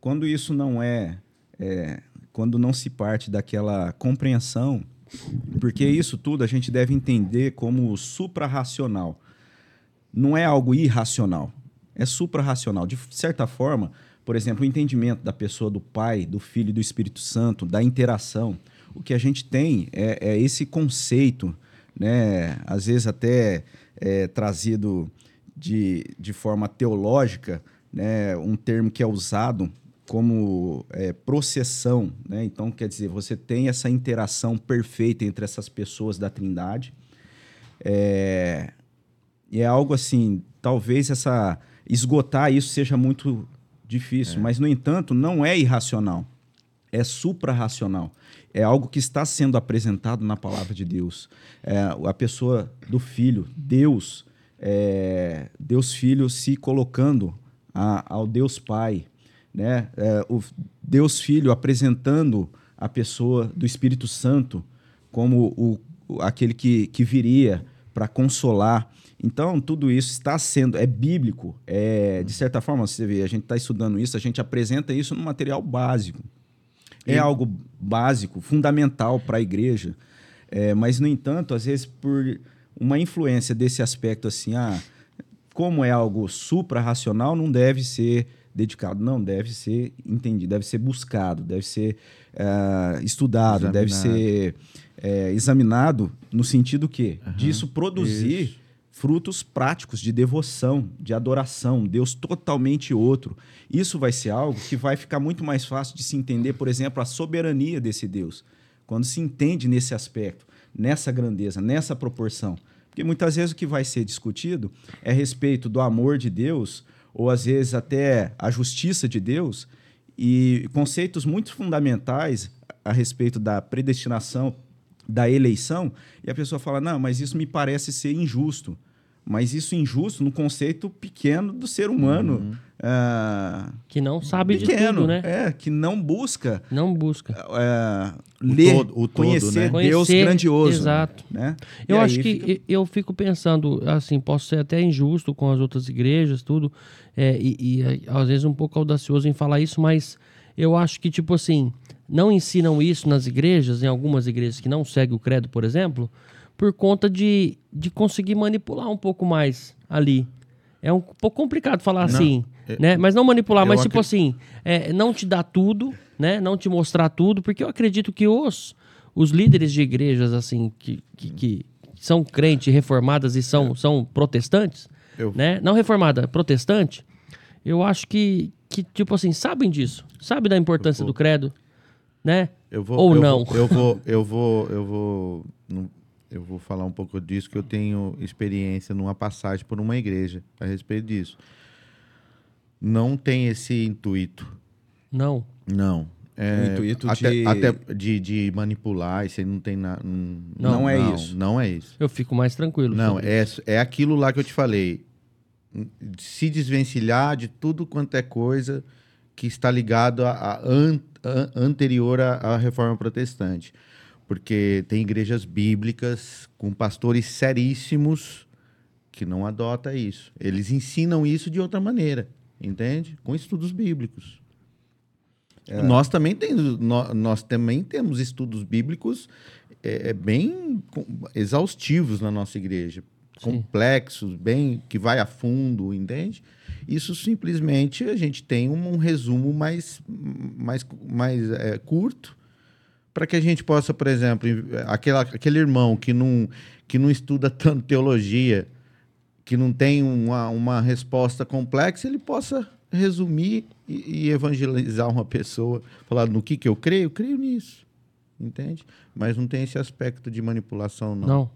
quando isso não é, é, quando não se parte daquela compreensão porque isso tudo a gente deve entender como suprarracional. Não é algo irracional. é suprarracional. De certa forma, por exemplo, o entendimento da pessoa do Pai, do Filho e do Espírito Santo, da interação. O que a gente tem é, é esse conceito, né, às vezes até é, trazido de, de forma teológica, né, um termo que é usado como é, processão. Né? Então, quer dizer, você tem essa interação perfeita entre essas pessoas da Trindade. É, e é algo assim, talvez essa esgotar isso seja muito difícil, é. mas no entanto não é irracional, é suprarracional. É algo que está sendo apresentado na palavra de Deus. É, a pessoa do Filho, Deus, é, Deus Filho se colocando a, ao Deus Pai, né? É, o Deus Filho apresentando a pessoa do Espírito Santo como o, aquele que, que viria para consolar. Então, tudo isso está sendo, é bíblico, é, de certa forma, você vê, a gente está estudando isso, a gente apresenta isso no material básico. É e... algo básico, fundamental para a igreja. É, mas, no entanto, às vezes, por uma influência desse aspecto assim, ah, como é algo supra-racional, não deve ser dedicado. Não, deve ser entendido, deve ser buscado, deve ser uh, estudado, examinado. deve ser uh, examinado no sentido que uhum. disso produzir Isso. frutos práticos de devoção, de adoração, Deus totalmente outro. Isso vai ser algo que vai ficar muito mais fácil de se entender, por exemplo, a soberania desse Deus. Quando se entende nesse aspecto, nessa grandeza, nessa proporção. Porque muitas vezes o que vai ser discutido é a respeito do amor de Deus ou às vezes até a justiça de Deus, e conceitos muito fundamentais a respeito da predestinação, da eleição, e a pessoa fala: não, mas isso me parece ser injusto. Mas isso injusto no conceito pequeno do ser humano. Uhum. Uh, que não sabe pequeno, de tudo, né? É, que não busca. Não busca. Uh, ler, o todo, o todo, conhecer né? Deus conhecer, grandioso. Exato. Né? Eu acho que fica... eu fico pensando, assim, posso ser até injusto com as outras igrejas, tudo, é, e, e às vezes um pouco audacioso em falar isso, mas eu acho que, tipo assim, não ensinam isso nas igrejas, em algumas igrejas que não seguem o credo, por exemplo, por conta de, de conseguir manipular um pouco mais ali. É um pouco complicado falar não, assim, é, né? Mas não manipular, mas tipo assim, é, não te dar tudo, né? Não te mostrar tudo, porque eu acredito que os, os líderes de igrejas, assim, que, que, que são crentes, reformadas e são, é. são protestantes, eu... né? Não reformada, protestante, eu acho que, que, tipo assim, sabem disso. Sabem da importância do credo, né? Eu vou, Ou eu não. Vou, eu vou, eu vou, eu vou, eu vou falar um pouco disso, que eu tenho experiência numa passagem por uma igreja a respeito disso. Não tem esse intuito. Não? Não. É, o intuito até, de... Até de, de manipular, isso aí não tem nada. Não, não, é não, isso. Não é isso. Eu fico mais tranquilo. Não, é, é aquilo lá que eu te falei. Se desvencilhar de tudo quanto é coisa que está ligado a, a, an, a anterior à reforma protestante porque tem igrejas bíblicas com pastores seríssimos que não adota isso. Eles ensinam isso de outra maneira, entende? Com estudos bíblicos. É. Nós, também temos, nós, nós, também temos estudos bíblicos é, é bem exaustivos na nossa igreja, Sim. complexos, bem que vai a fundo, entende? Isso simplesmente a gente tem um, um resumo mais, mais, mais é, curto para que a gente possa, por exemplo, aquela, aquele irmão que não, que não estuda tanto teologia, que não tem uma, uma resposta complexa, ele possa resumir e, e evangelizar uma pessoa, falar no que, que eu creio, eu creio nisso, entende? Mas não tem esse aspecto de manipulação, não. Não.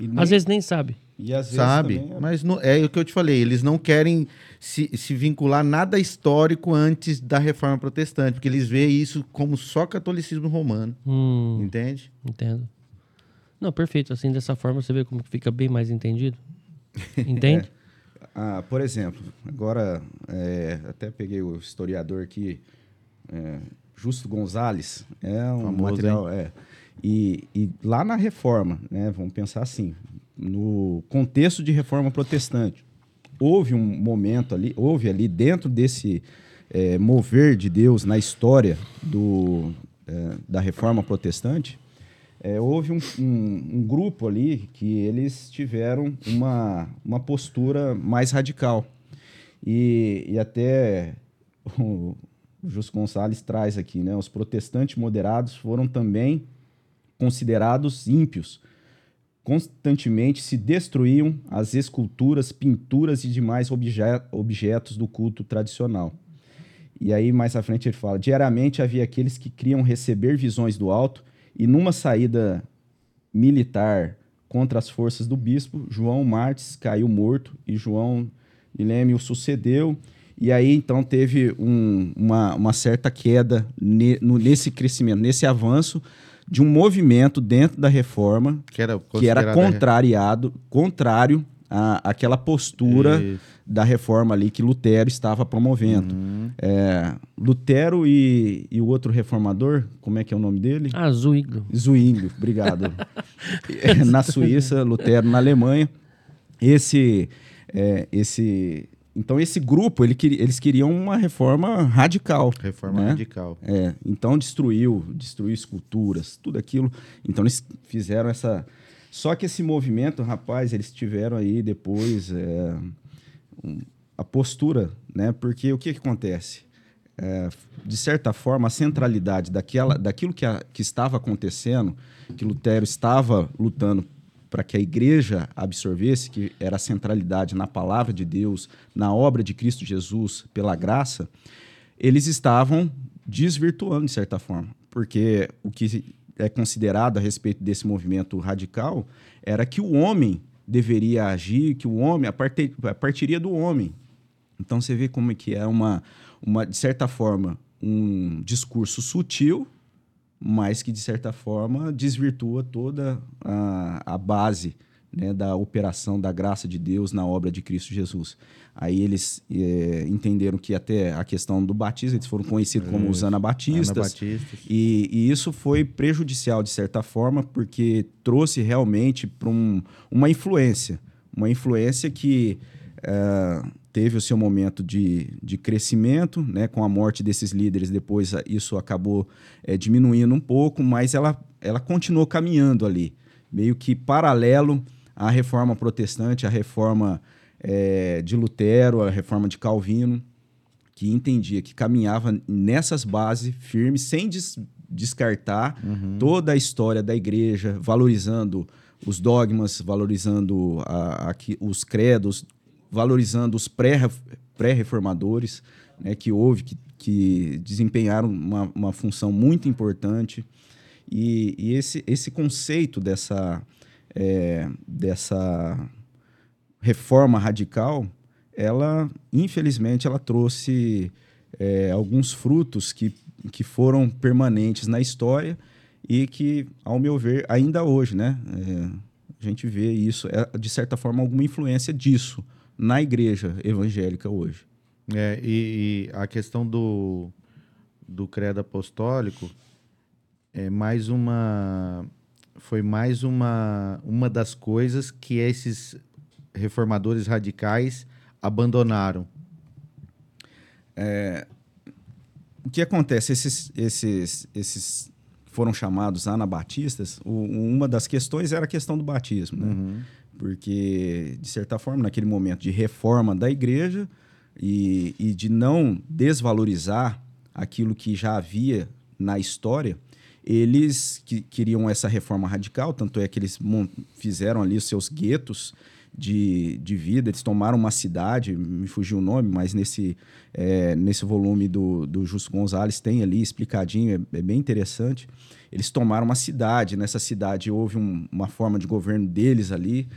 Nem... Às vezes nem sabe. E às Sabe, é... mas não, é o que eu te falei, eles não querem se, se vincular nada histórico antes da reforma protestante, porque eles veem isso como só catolicismo romano. Hum, entende? Entendo. Não, perfeito. Assim, dessa forma, você vê como fica bem mais entendido. Entende? é. ah, por exemplo, agora é, até peguei o historiador aqui, é, Justo Gonzalez, é um Famoso, material. É, e, e lá na reforma, né, vamos pensar assim, no contexto de reforma protestante. Houve um momento ali, houve ali dentro desse é, mover de Deus na história do, é, da reforma protestante, é, houve um, um, um, grupo ali que eles tiveram uma, uma postura mais radical. E, e até o, o Justo Gonçalves traz aqui, né? Os protestantes moderados foram também considerados ímpios. Constantemente se destruíam as esculturas, pinturas e demais objetos do culto tradicional. E aí, mais à frente, ele fala: diariamente havia aqueles que queriam receber visões do alto, e numa saída militar contra as forças do bispo, João Martins caiu morto e João Guilherme o sucedeu. E aí, então, teve um, uma, uma, certa queda ne, no, nesse crescimento, nesse avanço de um movimento dentro da reforma que era, que era contrariado, contrário à, àquela postura Isso. da reforma ali que Lutero estava promovendo. Uhum. É, Lutero e, e, o outro reformador, como é que é o nome dele? Ah, Zwinglio. Zwinglio, obrigado. na Suíça, Lutero na Alemanha. Esse, é, esse então, esse grupo, ele, eles queriam uma reforma radical. Reforma né? radical. É, então, destruiu, destruiu esculturas, tudo aquilo. Então, eles fizeram essa... Só que esse movimento, rapaz, eles tiveram aí depois é, um, a postura, né? Porque o que, que acontece? É, de certa forma, a centralidade daquela, daquilo que, a, que estava acontecendo, que Lutero estava lutando para que a igreja absorvesse, que era a centralidade na palavra de Deus, na obra de Cristo Jesus, pela graça, eles estavam desvirtuando, de certa forma. Porque o que é considerado a respeito desse movimento radical era que o homem deveria agir, que o homem, a, partir, a partiria do homem. Então você vê como é que é uma, uma, de certa forma, um discurso sutil, mas que, de certa forma, desvirtua toda a, a base né, da operação da graça de Deus na obra de Cristo Jesus. Aí eles é, entenderam que até a questão do batismo, eles foram conhecidos como os anabatistas. anabatistas. E, e, isso foi prejudicial, de certa forma, porque trouxe realmente para um, uma influência. Uma influência que é, teve o seu momento de, de crescimento, né? com a morte desses líderes, depois isso acabou é, diminuindo um pouco, mas ela, ela continuou caminhando ali, meio que paralelo à reforma protestante, à reforma é, de Lutero, à reforma de Calvino, que entendia que caminhava nessas bases firmes, sem des descartar uhum. toda a história da igreja, valorizando os dogmas, valorizando a, a, os credos, valorizando os pré-reformadores, né, que houve, que, que desempenharam uma, uma função muito importante. E, e esse, esse conceito dessa, é, dessa reforma radical, ela, infelizmente, ela trouxe é, alguns frutos que, que foram permanentes na história e que, ao meu ver, ainda hoje, né, é, a gente vê isso, é, de certa forma, alguma influência disso na igreja evangélica hoje. É, e, e, a questão do, do credo apostólico é mais uma foi mais uma uma das coisas que esses reformadores radicais abandonaram. É, o que acontece? Esses, esses, esses foram chamados anabatistas. O, uma das questões era a questão do batismo. Né? Uhum porque, de certa forma, naquele momento de reforma da igreja e, e de não desvalorizar aquilo que já havia na história, eles que queriam essa reforma radical, tanto é que eles fizeram ali os seus guetos de, de vida, eles tomaram uma cidade, me fugiu o nome, mas nesse, é, nesse volume do, do Justo Gonzalez tem ali explicadinho, é, é bem interessante. Eles tomaram uma cidade, nessa cidade houve um, uma forma de governo deles ali,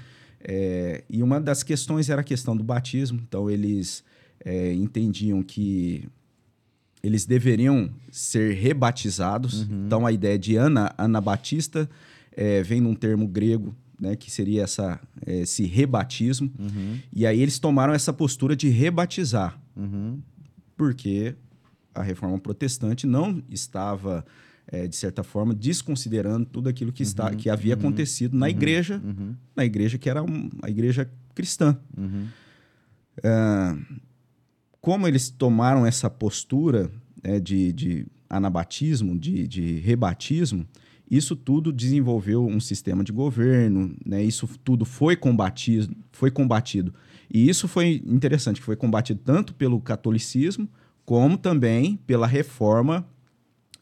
é, e uma das questões era a questão do batismo, então eles é, entendiam que eles deveriam ser rebatizados. Uhum. Então a ideia de Ana, Anabatista, é, vem num termo grego, né, que seria essa, esse rebatismo. Uhum. E aí eles tomaram essa postura de rebatizar, uhum. porque a reforma protestante não estava é, de certa forma, desconsiderando tudo aquilo que, está, uhum, que havia uhum, acontecido na uhum, igreja, uhum. na igreja que era um, a igreja cristã. Uhum. É, como eles tomaram essa postura é, de, de anabatismo, de, de rebatismo, isso tudo desenvolveu um sistema de governo, né? isso tudo foi combatido, foi combatido E isso foi interessante, que foi combatido tanto pelo catolicismo como também pela reforma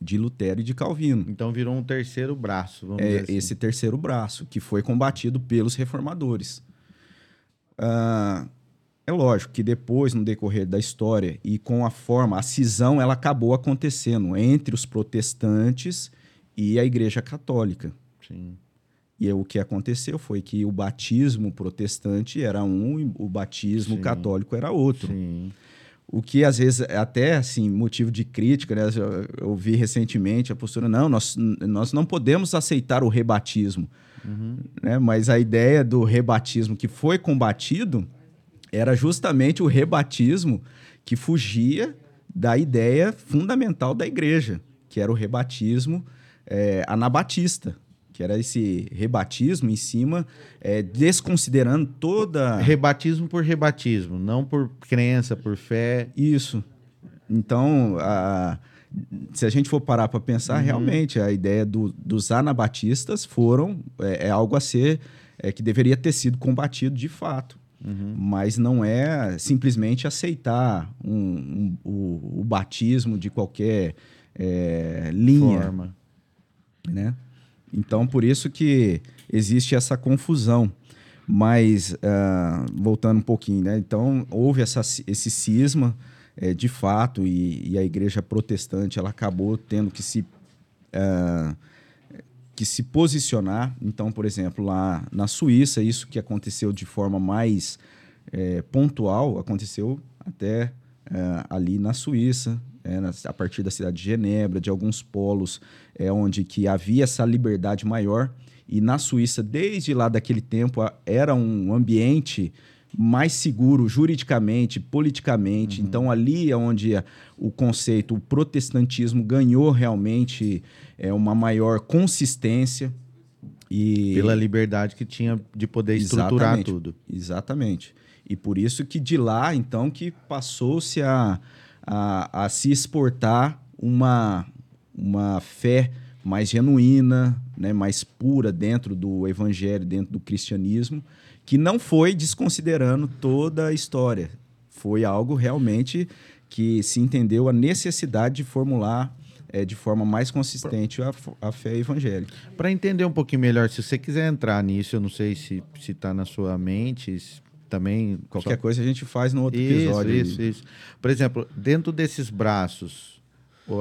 de Lutero e de Calvino. Então virou um terceiro braço, vamos é, dizer assim. Esse terceiro braço, que foi combatido pelos reformadores. Ah, é lógico que depois, no decorrer da história e com a forma, a cisão ela acabou acontecendo entre os protestantes e a Igreja Católica. Sim. E o que aconteceu foi que o batismo protestante era um o batismo Sim. católico era outro. Sim. O que às vezes é até assim motivo de crítica, né? Eu, eu vi recentemente a postura não, nós, nós não podemos aceitar o rebatismo, Uhum. né? Mas a ideia do rebatismo que foi combatido era justamente o rebatismo que fugia da ideia fundamental da igreja, que era o rebatismo é, anabatista, que era esse rebatismo em cima, é, desconsiderando toda Rebatismo por rebatismo, não por crença, por fé. Isso. Então, a- se a gente for parar para pensar, realmente a ideia do- dos anabatistas foram é, é algo a ser é, que deveria ter sido combatido de fato. Mas não é simplesmente aceitar um- um- o, o batismo de qualquer é, linha Forma. né? Então, por isso que existe essa confusão. Mas, ah, voltando um pouquinho, né? Então, houve essa, esse cisma, eh, de fato, e, e a igreja protestante ela acabou tendo que se, ah, que se posicionar. Então, por exemplo, lá na Suíça, isso que aconteceu de forma mais eh, pontual, aconteceu até eh, ali na Suíça, na- a partir da cidade de Genebra, de alguns polos é, onde que havia essa liberdade maior. E na Suíça, desde lá daquele tempo, a- era um ambiente mais seguro juridicamente, politicamente. Então, ali é onde o conceito, o protestantismo ganhou realmente é, uma maior consistência. E... Pela liberdade que tinha de poder estruturar Exatamente. tudo. Exatamente. E por isso que de lá, então, que passou-se a, a, a se exportar uma, uma fé mais genuína, né, mais pura dentro do evangelho, dentro do cristianismo, que não foi desconsiderando toda a história. Foi algo realmente que se entendeu a necessidade de formular eh, de forma mais consistente a, a fé evangélica. Para entender um pouquinho melhor, se você quiser entrar nisso, eu não sei se está na sua mente, se também... Qualquer coisa a gente faz no outro Isso, episódio. isso, isso. Por exemplo, dentro desses braços,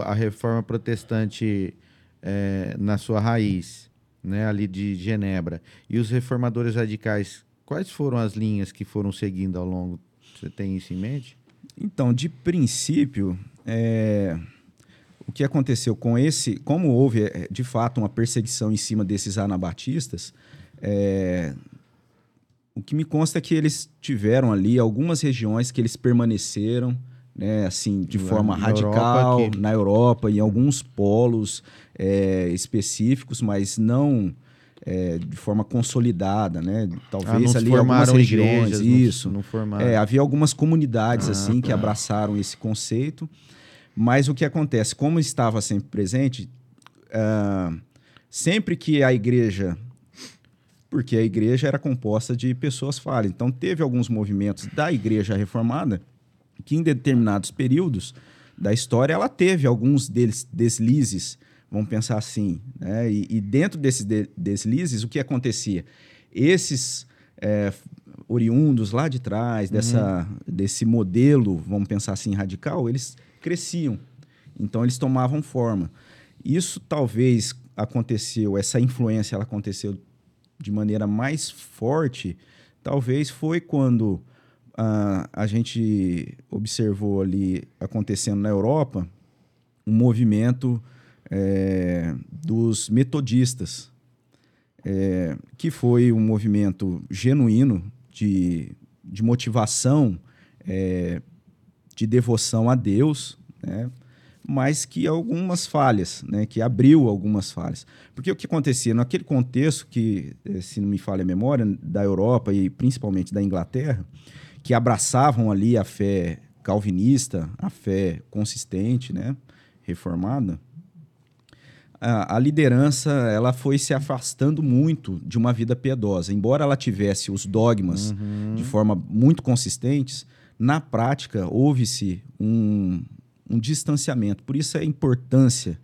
a reforma protestante eh, na sua raiz, né, ali de Genebra, e os reformadores radicais, quais foram as linhas que foram seguindo ao longo? Você tem isso em mente? Então, de princípio, é, o que aconteceu com esse, como houve é, de fato uma perseguição em cima desses anabatistas, é, o que me consta é que eles tiveram ali algumas regiões que eles permaneceram, né, assim, de Lá forma na radical Europa na Europa, em alguns polos é, específicos, mas não é, de forma consolidada, né? Talvez Ah, não ali algumas regiões, igrejas, não- isso. Não, formaram. É, havia algumas comunidades Ah, assim que tá. abraçaram esse conceito, mas o que acontece, como estava sempre presente, ah, sempre que a igreja, porque a igreja era composta de pessoas falhas, então teve alguns movimentos da igreja reformada que em determinados períodos da história ela teve alguns deles deslizes, vamos pensar assim, né? E, e dentro desses de- deslizes o que acontecia? Esses é, oriundos lá de trás dessa desse modelo, vamos pensar assim radical, eles cresciam, então eles tomavam forma. Isso talvez aconteceu, essa influência ela aconteceu de maneira mais forte, talvez foi quando ah, a gente observou ali acontecendo na Europa um movimento eh, dos metodistas, eh, que foi um movimento genuíno de, de motivação, eh, de devoção a Deus, né? Mas que algumas falhas, né? que abriu algumas falhas. Porque o que acontecia naquele contexto que, eh, se não me falha a memória, da Europa e principalmente da Inglaterra, que abraçavam ali a fé calvinista, a fé consistente, né? reformada, a, a, liderança ela foi se afastando muito de uma vida piedosa. Embora ela tivesse os dogmas uhum. de forma muito consistentes, na prática houve-se um, um distanciamento. Por isso a importância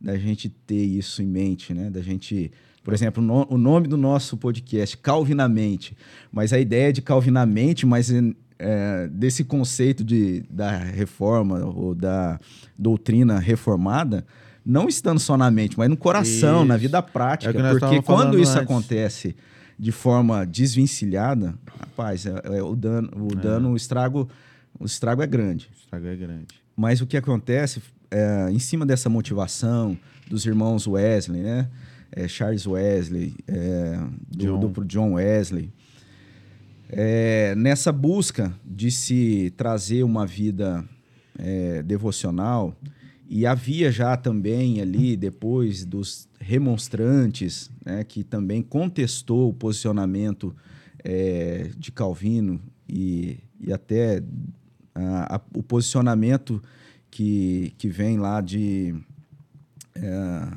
da gente ter isso em mente, né? Da gente, por exemplo, no, o nome do nosso podcast, Calvinamente, mas a ideia de Calvinamente, mas é, desse conceito de, da reforma ou da doutrina reformada, não estando só na mente, mas no coração, isso. na vida prática. É porque quando isso antes. acontece de forma desvencilhada, rapaz, é, é o dano, o é. dano, o estrago, o estrago é grande. O estrago é grande. Mas o que acontece é, em cima dessa motivação dos irmãos Wesley, né? É, Charles Wesley, é, do, John. do John Wesley, é, nessa busca de se trazer uma vida é, devocional, e havia já também ali, depois dos remonstrantes, né, que também contestou o posicionamento é, de Calvino e, e até a, a, o posicionamento que, que vem lá de. É,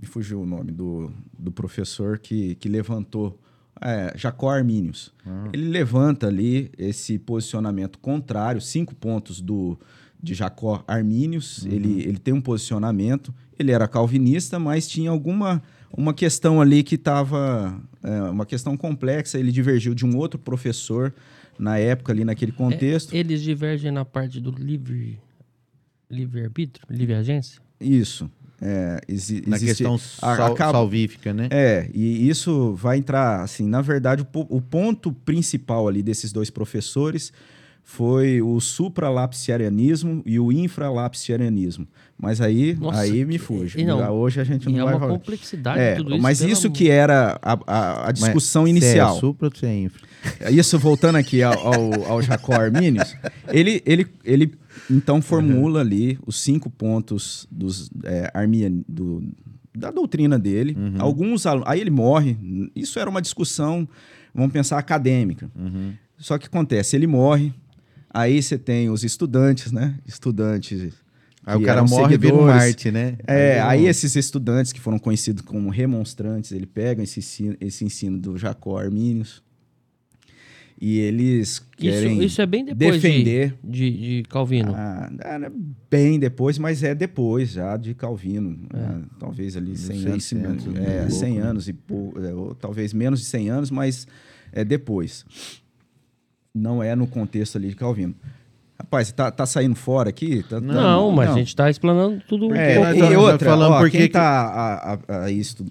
me fugiu o nome do, do professor que, que levantou. É, Jacó Armínios. Uhum. Ele levanta ali esse posicionamento contrário, cinco pontos do, de Jacó Armínios. Uhum. Ele, ele tem um posicionamento. Ele era calvinista, mas tinha alguma uma questão ali que estava. É, uma questão complexa. Ele divergiu de um outro professor na época, ali naquele é, contexto. É, eles divergem na parte do livre, livre arbítrio, livre agência? Isso. É, exi na questão sal acaba, salvífica, né? É, e isso vai entrar, assim, na verdade, o, o ponto principal ali desses dois professores foi o supralapsiarianismo e o infralapsiarianismo. Mas aí, Nossa, aí me fuge. Não, Hoje a gente não é vai uma complexidade é, tudo isso. Mas isso que era a, a, a discussão mas inicial. Se é supra ou se é infra? Isso voltando aqui ao, ao, ao Jacó Arminius, ele, ele, ele então formula uhum. ali os cinco pontos dos é, Arminian, do, da doutrina dele. Uhum. Alguns aí ele morre. Isso era uma discussão, vamos pensar acadêmica. Uhum. Só que acontece, ele morre Aí você tem os estudantes, né? Estudantes. Aí o cara morre e vira um Marte, né? É, aí, aí esses estudantes que foram conhecidos como remonstrantes, ele pega esse ensino, esse ensino do Jacó Arminius e eles querem isso, isso é bem depois defender de, de, de Calvino. Ah, é bem depois, mas é depois já de Calvino. É. Né? talvez ali 100 anos, é, 100 anos e pouco, é, ou talvez menos de 100 anos, mas é depois não é no contexto ali de Calvino. Rapaz, tá, tá saindo fora aqui? Tá, não, não, mas não. a gente está explanando tudo é, um pouco. E outra, falando ó, porque quem tá a, a, a isso,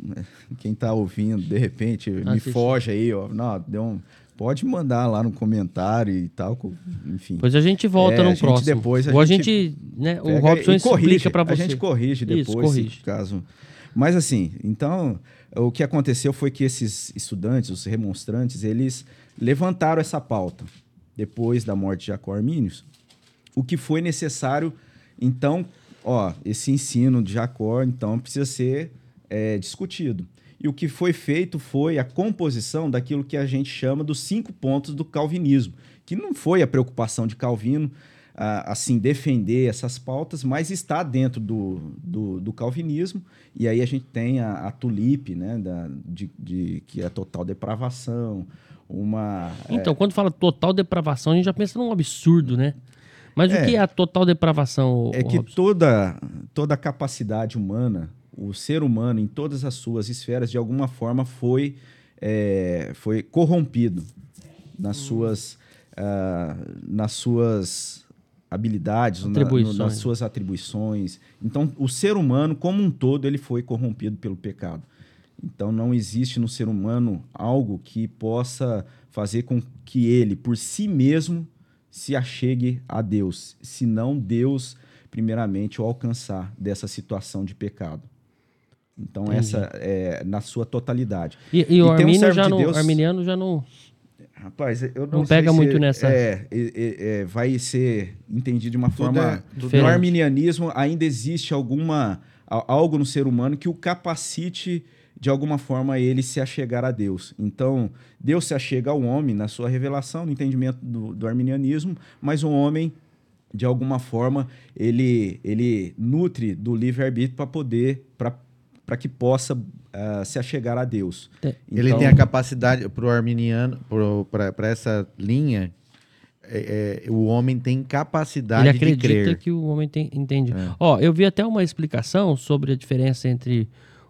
quem tá ouvindo, de repente, me foge aí, ó. Não, deu um, pode mandar lá no comentário e tal, enfim. Pois a gente volta é, no próximo. Depois a Ou a gente, né, o Robson explica para você. A gente corrige depois, isso, corrige. caso. Mas assim, então, o que aconteceu foi que esses estudantes, os remonstrantes, eles levantaram essa pauta depois da morte de Jacó Arminius, o que foi necessário, então, ó, esse ensino de Jacó, então, precisa ser é, discutido. E o que foi feito foi a composição daquilo que a gente chama dos cinco pontos do calvinismo, que não foi a preocupação de Calvino, assim, defender essas pautas, mas está dentro do, do, do calvinismo. E aí a gente tem a, a tulipe, né, da, de, de, que é total depravação, uma. Então, é... quando fala total depravação, a gente já pensa num absurdo, né? Mas é, o que é a total depravação? É que toda, toda a capacidade humana, o ser humano, em todas as suas esferas, de alguma forma foi, é, foi corrompido nas hum. suas, uh, nas suas habilidades, na, no, nas suas atribuições. Então, o ser humano, como um todo, ele foi corrompido pelo pecado. Então não existe no ser humano algo que possa fazer com que ele, por si mesmo, se achegue a Deus, senão Deus, primeiramente, o alcançar dessa situação de pecado. Então, Entendi. essa é na sua totalidade. E, e, e o um já de Deus... arminiano já não. Rapaz, eu não, não pega se muito nessa. É, é, é, vai ser entendido de uma tudo forma. É, no arminianismo ainda existe alguma algo no ser humano que o capacite de alguma forma ele se achegar a Deus. Então, Deus se achega ao homem na sua revelação, no entendimento do, do arminianismo, mas o homem de alguma forma, ele, ele nutre do livre-arbítrio para poder, para que possa uh, se achegar a Deus. Então, ele tem a capacidade, para o arminiano, para essa linha, é, é, o homem tem capacidade de crer. Ele acredita que o homem tem, entende. É. Ó, eu vi até uma explicação sobre a diferença entre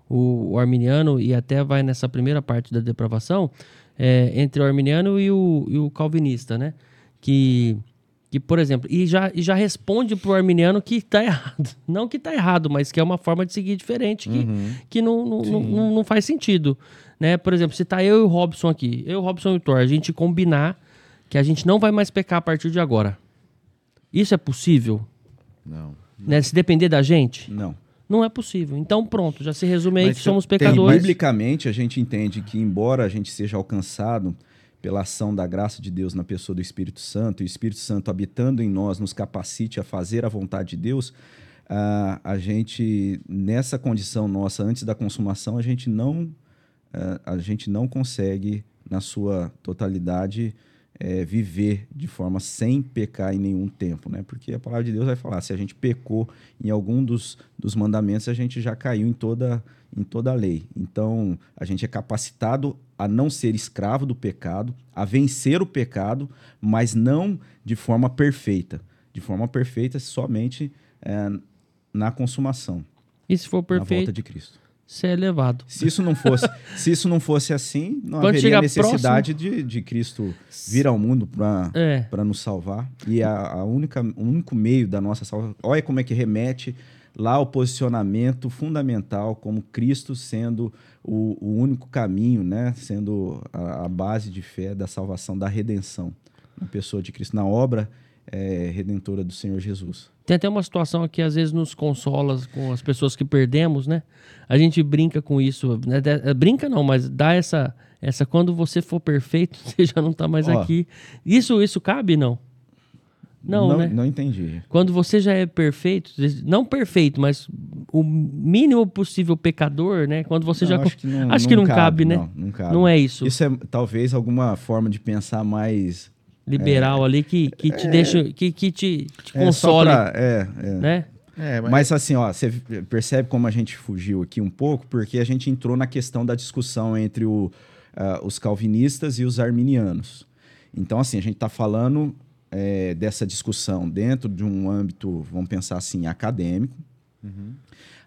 o, o arminiano e até vai nessa primeira parte da depravação, é, entre o arminiano e o, e o calvinista, né? Que que, por exemplo, e já, e já responde pro arminiano que tá errado. Não que tá errado, mas que é uma forma de seguir diferente que, uhum. que não, não, não, não, faz sentido. Né? Por exemplo, se tá eu e o Robson aqui, eu, o Robson e o Thor, a gente combinar que a gente não vai mais pecar a partir de agora. Isso é possível? Não. Né? Se depender da gente? Não. Não é possível. Então, pronto, já se resume aí mas que somos pecadores. Tem, biblicamente, a gente entende que, embora a gente seja alcançado pela ação da graça de Deus na pessoa do Espírito Santo, e o Espírito Santo habitando em nós nos capacite a fazer a vontade de Deus, uh, a gente, nessa condição nossa, antes da consumação, a gente não, a gente não consegue, na sua totalidade, é, viver de forma sem pecar em nenhum tempo, né? Porque a palavra de Deus vai falar, se a gente pecou em algum dos, dos mandamentos, a gente já caiu em toda, em toda a lei. Então, a gente é capacitado a não ser escravo do pecado, a vencer o pecado, mas não de forma perfeita. De forma perfeita somente é, na consumação. E se for perfeito? Na volta de Cristo. Ser elevado. Se isso não fosse, se isso não fosse assim, não Quando haveria necessidade próximo... de, de Cristo vir ao mundo para é. nos salvar. E a, a única, o único meio da nossa salvação. Olha como é que remete lá o posicionamento fundamental como Cristo sendo o, o único caminho, né? sendo a, a, base de fé da salvação, da redenção na pessoa de Cristo, na obra é, redentora do Senhor Jesus. Tem até uma situação que às vezes nos consola com as pessoas que perdemos, né? A gente brinca com isso, né? É, brinca não, mas dá essa, essa quando você for perfeito, você já não está mais Ó, aqui. Isso, isso cabe não? Não, não, né? Não entendi. Quando você já é perfeito, não perfeito, mas o mínimo possível pecador, né? Quando você não, já. Acho que não, acho que não cabe, cabe, né? Não, não, cabe. não é isso. Isso é talvez alguma forma de pensar mais. Liberal é, ali que, que te é, deixa. que, que te, te é console. Pra, é, é. Né? É, mas... mas... assim, ó, você percebe como a gente fugiu aqui um pouco, porque a gente entrou na questão da discussão entre o, uh, os calvinistas e os arminianos. Então, assim, a gente está falando é, dessa discussão dentro de um âmbito, vamos pensar assim, acadêmico. Uhum.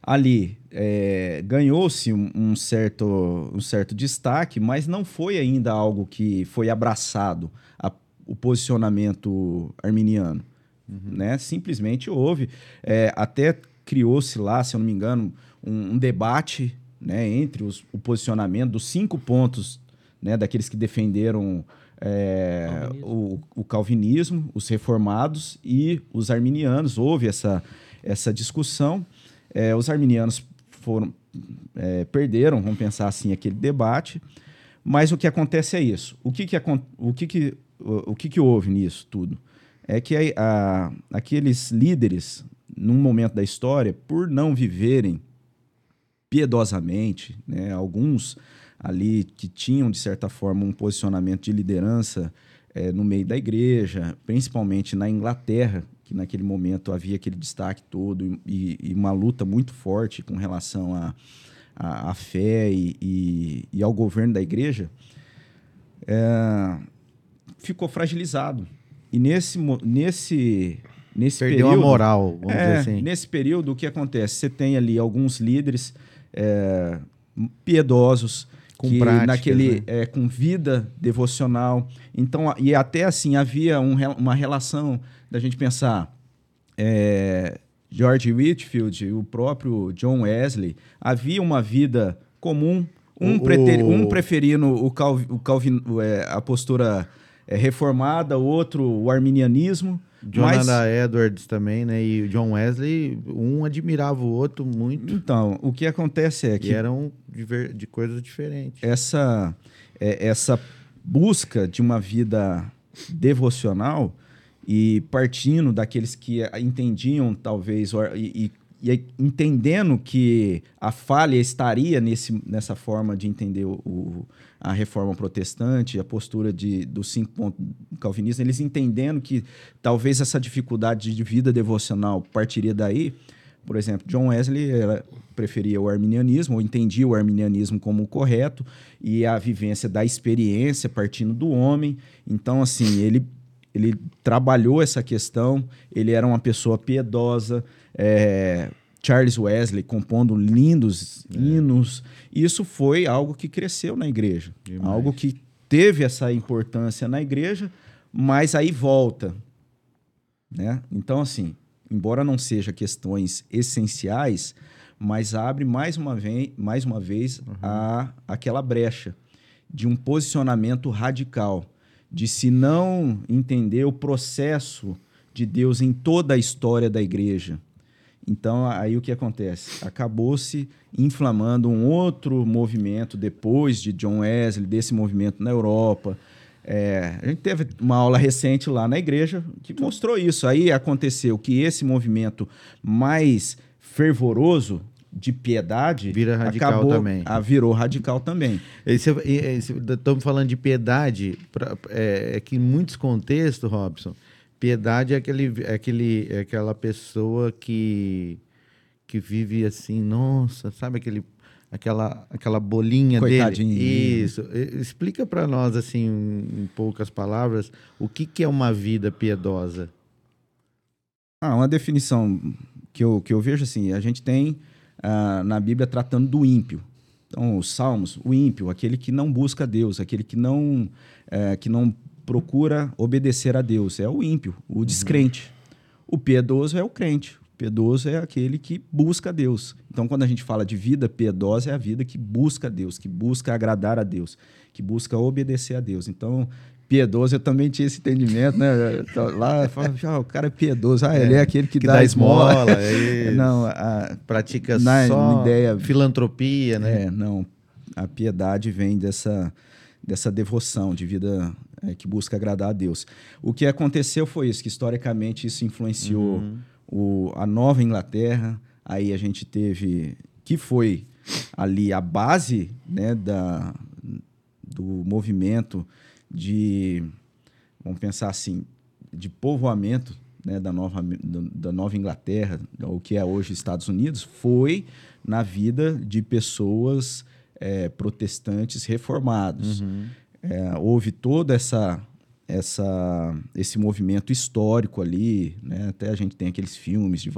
Ali é, ganhou-se um, um, certo, um certo destaque, mas não foi ainda algo que foi abraçado, a, o posicionamento arminiano. Uhum. Né? Simplesmente houve. É, até criou-se lá, se eu não me engano, um, um debate né, entre os, o posicionamento dos cinco pontos né, daqueles que defenderam é, o, o, calvinismo, os reformados e os arminianos. Houve essa, essa discussão. É, os arminianos foram é, perderam, vamos pensar assim, aquele debate. Mas o que acontece é isso. O que, que, o que, que, o, que, que houve nisso tudo? É que a, a, aqueles líderes, num momento da história, por não viverem piedosamente, né, alguns ali que tinham, de certa forma, um posicionamento de liderança é, no meio da igreja, principalmente na Inglaterra, que naquele momento havia aquele destaque todo e, e uma luta muito forte com relação à a, a, a, fé e, e, e, ao governo da igreja, é, ficou fragilizado. E nesse, nesse, nesse Perdeu período... a moral, vamos é, dizer assim. Nesse período, o que acontece? Você tem ali alguns líderes é, piedosos, com que práticas, naquele né? é, com vida devocional. Então, e até assim havia um, uma relação da gente pensar é, George Whitfield, o próprio John Wesley, havia uma vida comum, um, o, preter, um preferindo o, Calvin, o Calvin, é, a postura é, reformada, outro o arminianismo. Jonathan mas... Edwards também, né? E o John Wesley, um admirava o outro muito. Então, o que acontece é que. E eram de, de coisas diferentes. Essa, é, essa busca de uma vida devocional e partindo daqueles que entendiam, talvez, e, e e entendendo que a falha estaria nesse, nessa forma de entender o, o, a reforma protestante, a postura de, dos cinco pontos calvinistas, eles entendendo que talvez essa dificuldade de vida devocional partiria daí. Por exemplo, John Wesley preferia o arminianismo, ou entendia o arminianismo como o correto, e a vivência da experiência partindo do homem. Então, assim, ele, ele trabalhou essa questão, ele era uma pessoa piedosa, é, Charles Wesley compondo lindos é. hinos. Isso foi algo que cresceu na igreja, Demais. algo que teve essa importância na igreja, mas aí volta, né? Então assim, embora não seja questões essenciais, mas abre mais uma vez, mais uma vez uhum. a, aquela brecha de um posicionamento radical, de se não entender o processo de Deus em toda a história da igreja, então, aí o que acontece? Acabou-se inflamando um outro movimento depois de John Wesley, desse movimento na Europa. É, a gente teve uma aula recente lá na igreja que mostrou isso. Aí aconteceu que esse movimento mais fervoroso de piedade vira radical acabou, também. A, virou radical também. Estamos falando de piedade, pra, é, é que em muitos contextos, Robson, Piedade é, aquele, é, aquele, é aquela pessoa que, que vive assim, nossa, sabe aquele, aquela, aquela bolinha Coitadinho. dele? Isso. Explica para nós, assim, em poucas palavras, o que, que é uma vida piedosa? Ah, uma definição que eu, que eu vejo assim, a gente tem ah, na Bíblia tratando do ímpio. Então, os Salmos, o ímpio, aquele que não busca Deus, aquele que não, é, que não procura obedecer a Deus. É o ímpio, o descrente. Uhum. O piedoso é o crente. O piedoso é aquele que busca Deus. Então, quando a gente fala de vida piedosa, é a vida que busca Deus, que busca agradar a Deus, que busca obedecer a Deus. Então, piedoso, eu também tinha esse entendimento, né? Lá, fala, ah, o cara é piedoso, ah, é, ele é aquele que, que dá, dá, esmola. esmola é não, a, pratica na, só ideia, filantropia, né? É, não. A piedade vem dessa, dessa devoção de vida é, que busca agradar a Deus. O que aconteceu foi isso, que historicamente isso influenciou uhum. o, a Nova Inglaterra, aí a gente teve, que foi ali a base né, da, do movimento de, vamos pensar assim, de povoamento né, da, nova, da Nova Inglaterra, o que é hoje Estados Unidos, foi na vida de pessoas é, protestantes reformados. Uhum é, houve toda essa essa esse movimento histórico ali, né? Até a gente tem aqueles filmes de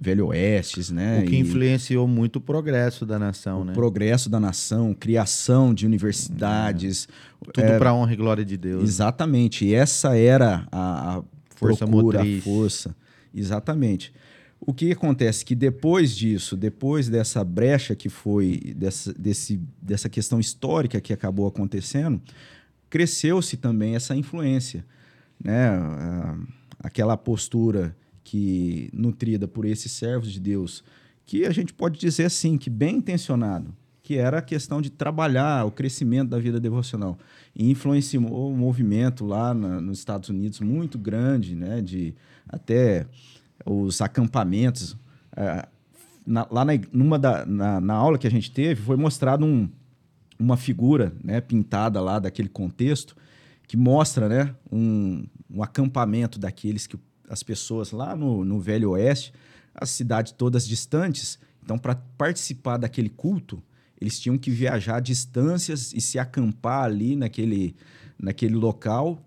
Velho Oestes, né? O que e influenciou muito o progresso da nação, o né? Progresso da nação, criação de universidades, é, tudo para honra e glória de Deus. Exatamente. E essa era a, a força procura, motriz. a força. Exatamente. O que acontece que depois disso, depois dessa brecha que foi, dessa, desse, dessa questão histórica que acabou acontecendo, cresceu-se também essa influência. Né? Aquela postura que nutrida por esses servos de Deus, que a gente pode dizer assim, que bem intencionado, que era a questão de trabalhar o crescimento da vida devocional. E influenciou um movimento lá na, nos Estados Unidos muito grande, né? de até os acampamentos. É, na, lá na, numa da, na, na, aula que a gente teve, foi mostrado um, uma figura né, pintada lá daquele contexto que mostra né, um, um acampamento daqueles que as pessoas lá no, no Velho Oeste, as cidades todas distantes, então para participar daquele culto, eles tinham que viajar distâncias e se acampar ali naquele, naquele local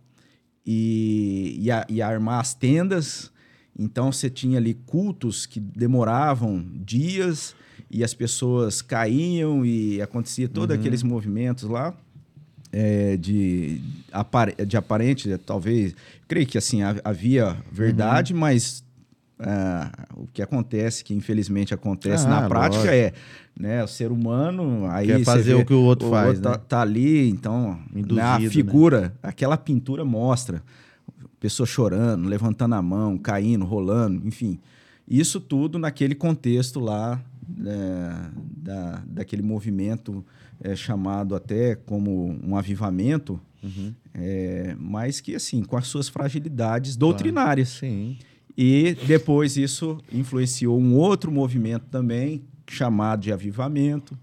e, e, a, e armar as tendas. Então você tinha ali cultos que demoravam dias e as pessoas caíam e acontecia todos uhum. aqueles movimentos lá é, de, de aparente, talvez. Creio que assim havia verdade, uhum. mas é, o que acontece, que infelizmente acontece ah, na prática lógico. é né, o ser humano aí quer fazer vê, o que o outro o faz, outro né? tá, tá, ali, então Induzido, né, a figura, né? aquela pintura mostra pessoa chorando, levantando a mão, caindo, rolando, enfim. Isso tudo naquele contexto lá é, da, daquele movimento é, chamado até como um avivamento, uhum. é, mas que assim com as suas fragilidades doutrinárias. Claro. Sim. E depois isso influenciou um outro movimento também, chamado de avivamento.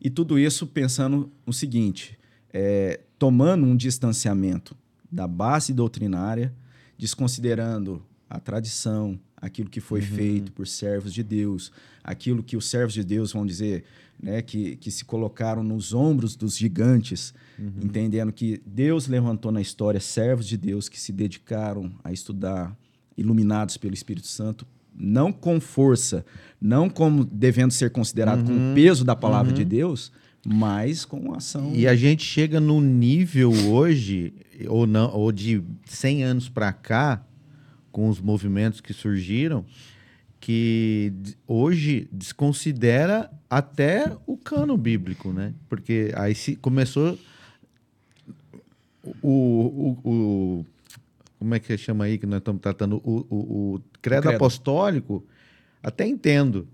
E tudo isso pensando no seguinte: é, tomando um distanciamento da base doutrinária, desconsiderando a tradição, aquilo que foi uhum. feito por servos de Deus, aquilo que os servos de Deus vão dizer, né, que, que se colocaram nos ombros dos gigantes, uhum. entendendo que Deus levantou na história servos de Deus que se dedicaram a estudar, iluminados pelo Espírito Santo, não com força, não como devendo ser considerado uhum. com o peso da palavra de uhum. Deus, mas com ação. E a gente chega no nível hoje, ou, não, ou de 100 anos para cá, com os movimentos que surgiram, que hoje desconsidera até o cano bíblico, né? Porque aí se começou o, o, o como é que chama aí que nós estamos tratando o, o, o credo, credo apostólico, até entendo,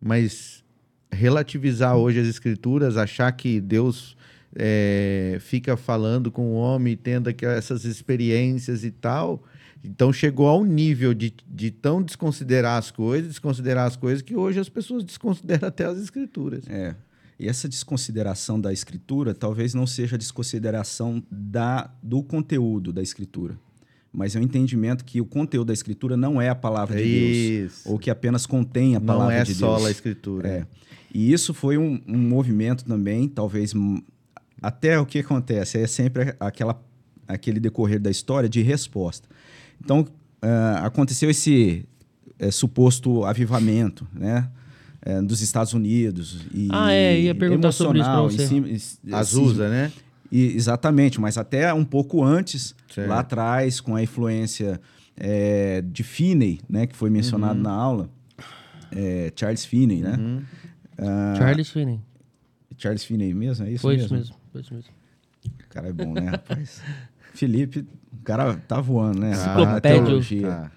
mas relativizar hoje as escrituras, achar que Deus é, fica falando com o homem, tendo essas experiências e tal, então chegou ao nível de, de tão desconsiderar as coisas, desconsiderar as coisas, que hoje as pessoas desconsideram até as escrituras. É. E essa desconsideração da escritura talvez não seja a desconsideração da, do conteúdo da escritura, mas é o entendimento que o conteúdo da escritura não é a palavra de Deus, ou que apenas contém a palavra é de Deus. Não é só a escritura. É. E isso foi um, um movimento também, talvez até o que acontece é sempre aquela aquele decorrer da história de resposta. Então, uh, aconteceu esse é, suposto avivamento, né? É, dos Estados Unidos. E ah, é, ia perguntar sobre isso pra você. Sim, Azusa, né? E, exatamente, mas até um pouco antes, certo. lá atrás, com a influência é, de Finney, né? Que foi mencionado uhum. na aula. É, Charles Finney, né? Uhum. Uh, Charles Finney. Charles Finney mesmo? É isso foi mesmo? Isso mesmo? Foi isso mesmo. O cara é bom, né, rapaz? Felipe o cara tá voando, né? Teologia. Ah,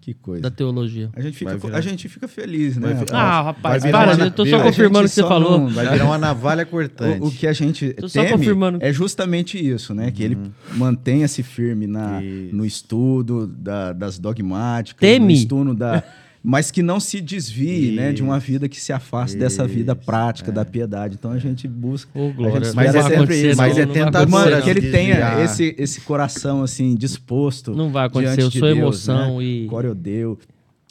que coisa. Da teologia. A gente fica, a gente fica feliz, né? Ah, rapaz, para, uma, eu tô só confirmando o que você falou. Não, vai virar uma navalha cortante. O, o que a gente tô teme confirmando. é justamente isso, né? Uhum. Que ele uhum. mantenha-se firme na, no estudo da, das dogmáticas, teme. no estudo da mas que não se desvie né, de uma vida que se afaste isso, dessa vida prática é. da piedade. Então a gente busca. Oh, glória, gente mas é sempre isso. Mas é tentador que ele tenha esse, esse coração assim disposto. Não vai acontecer, eu sou Deus, emoção né? e. Glória a Deus.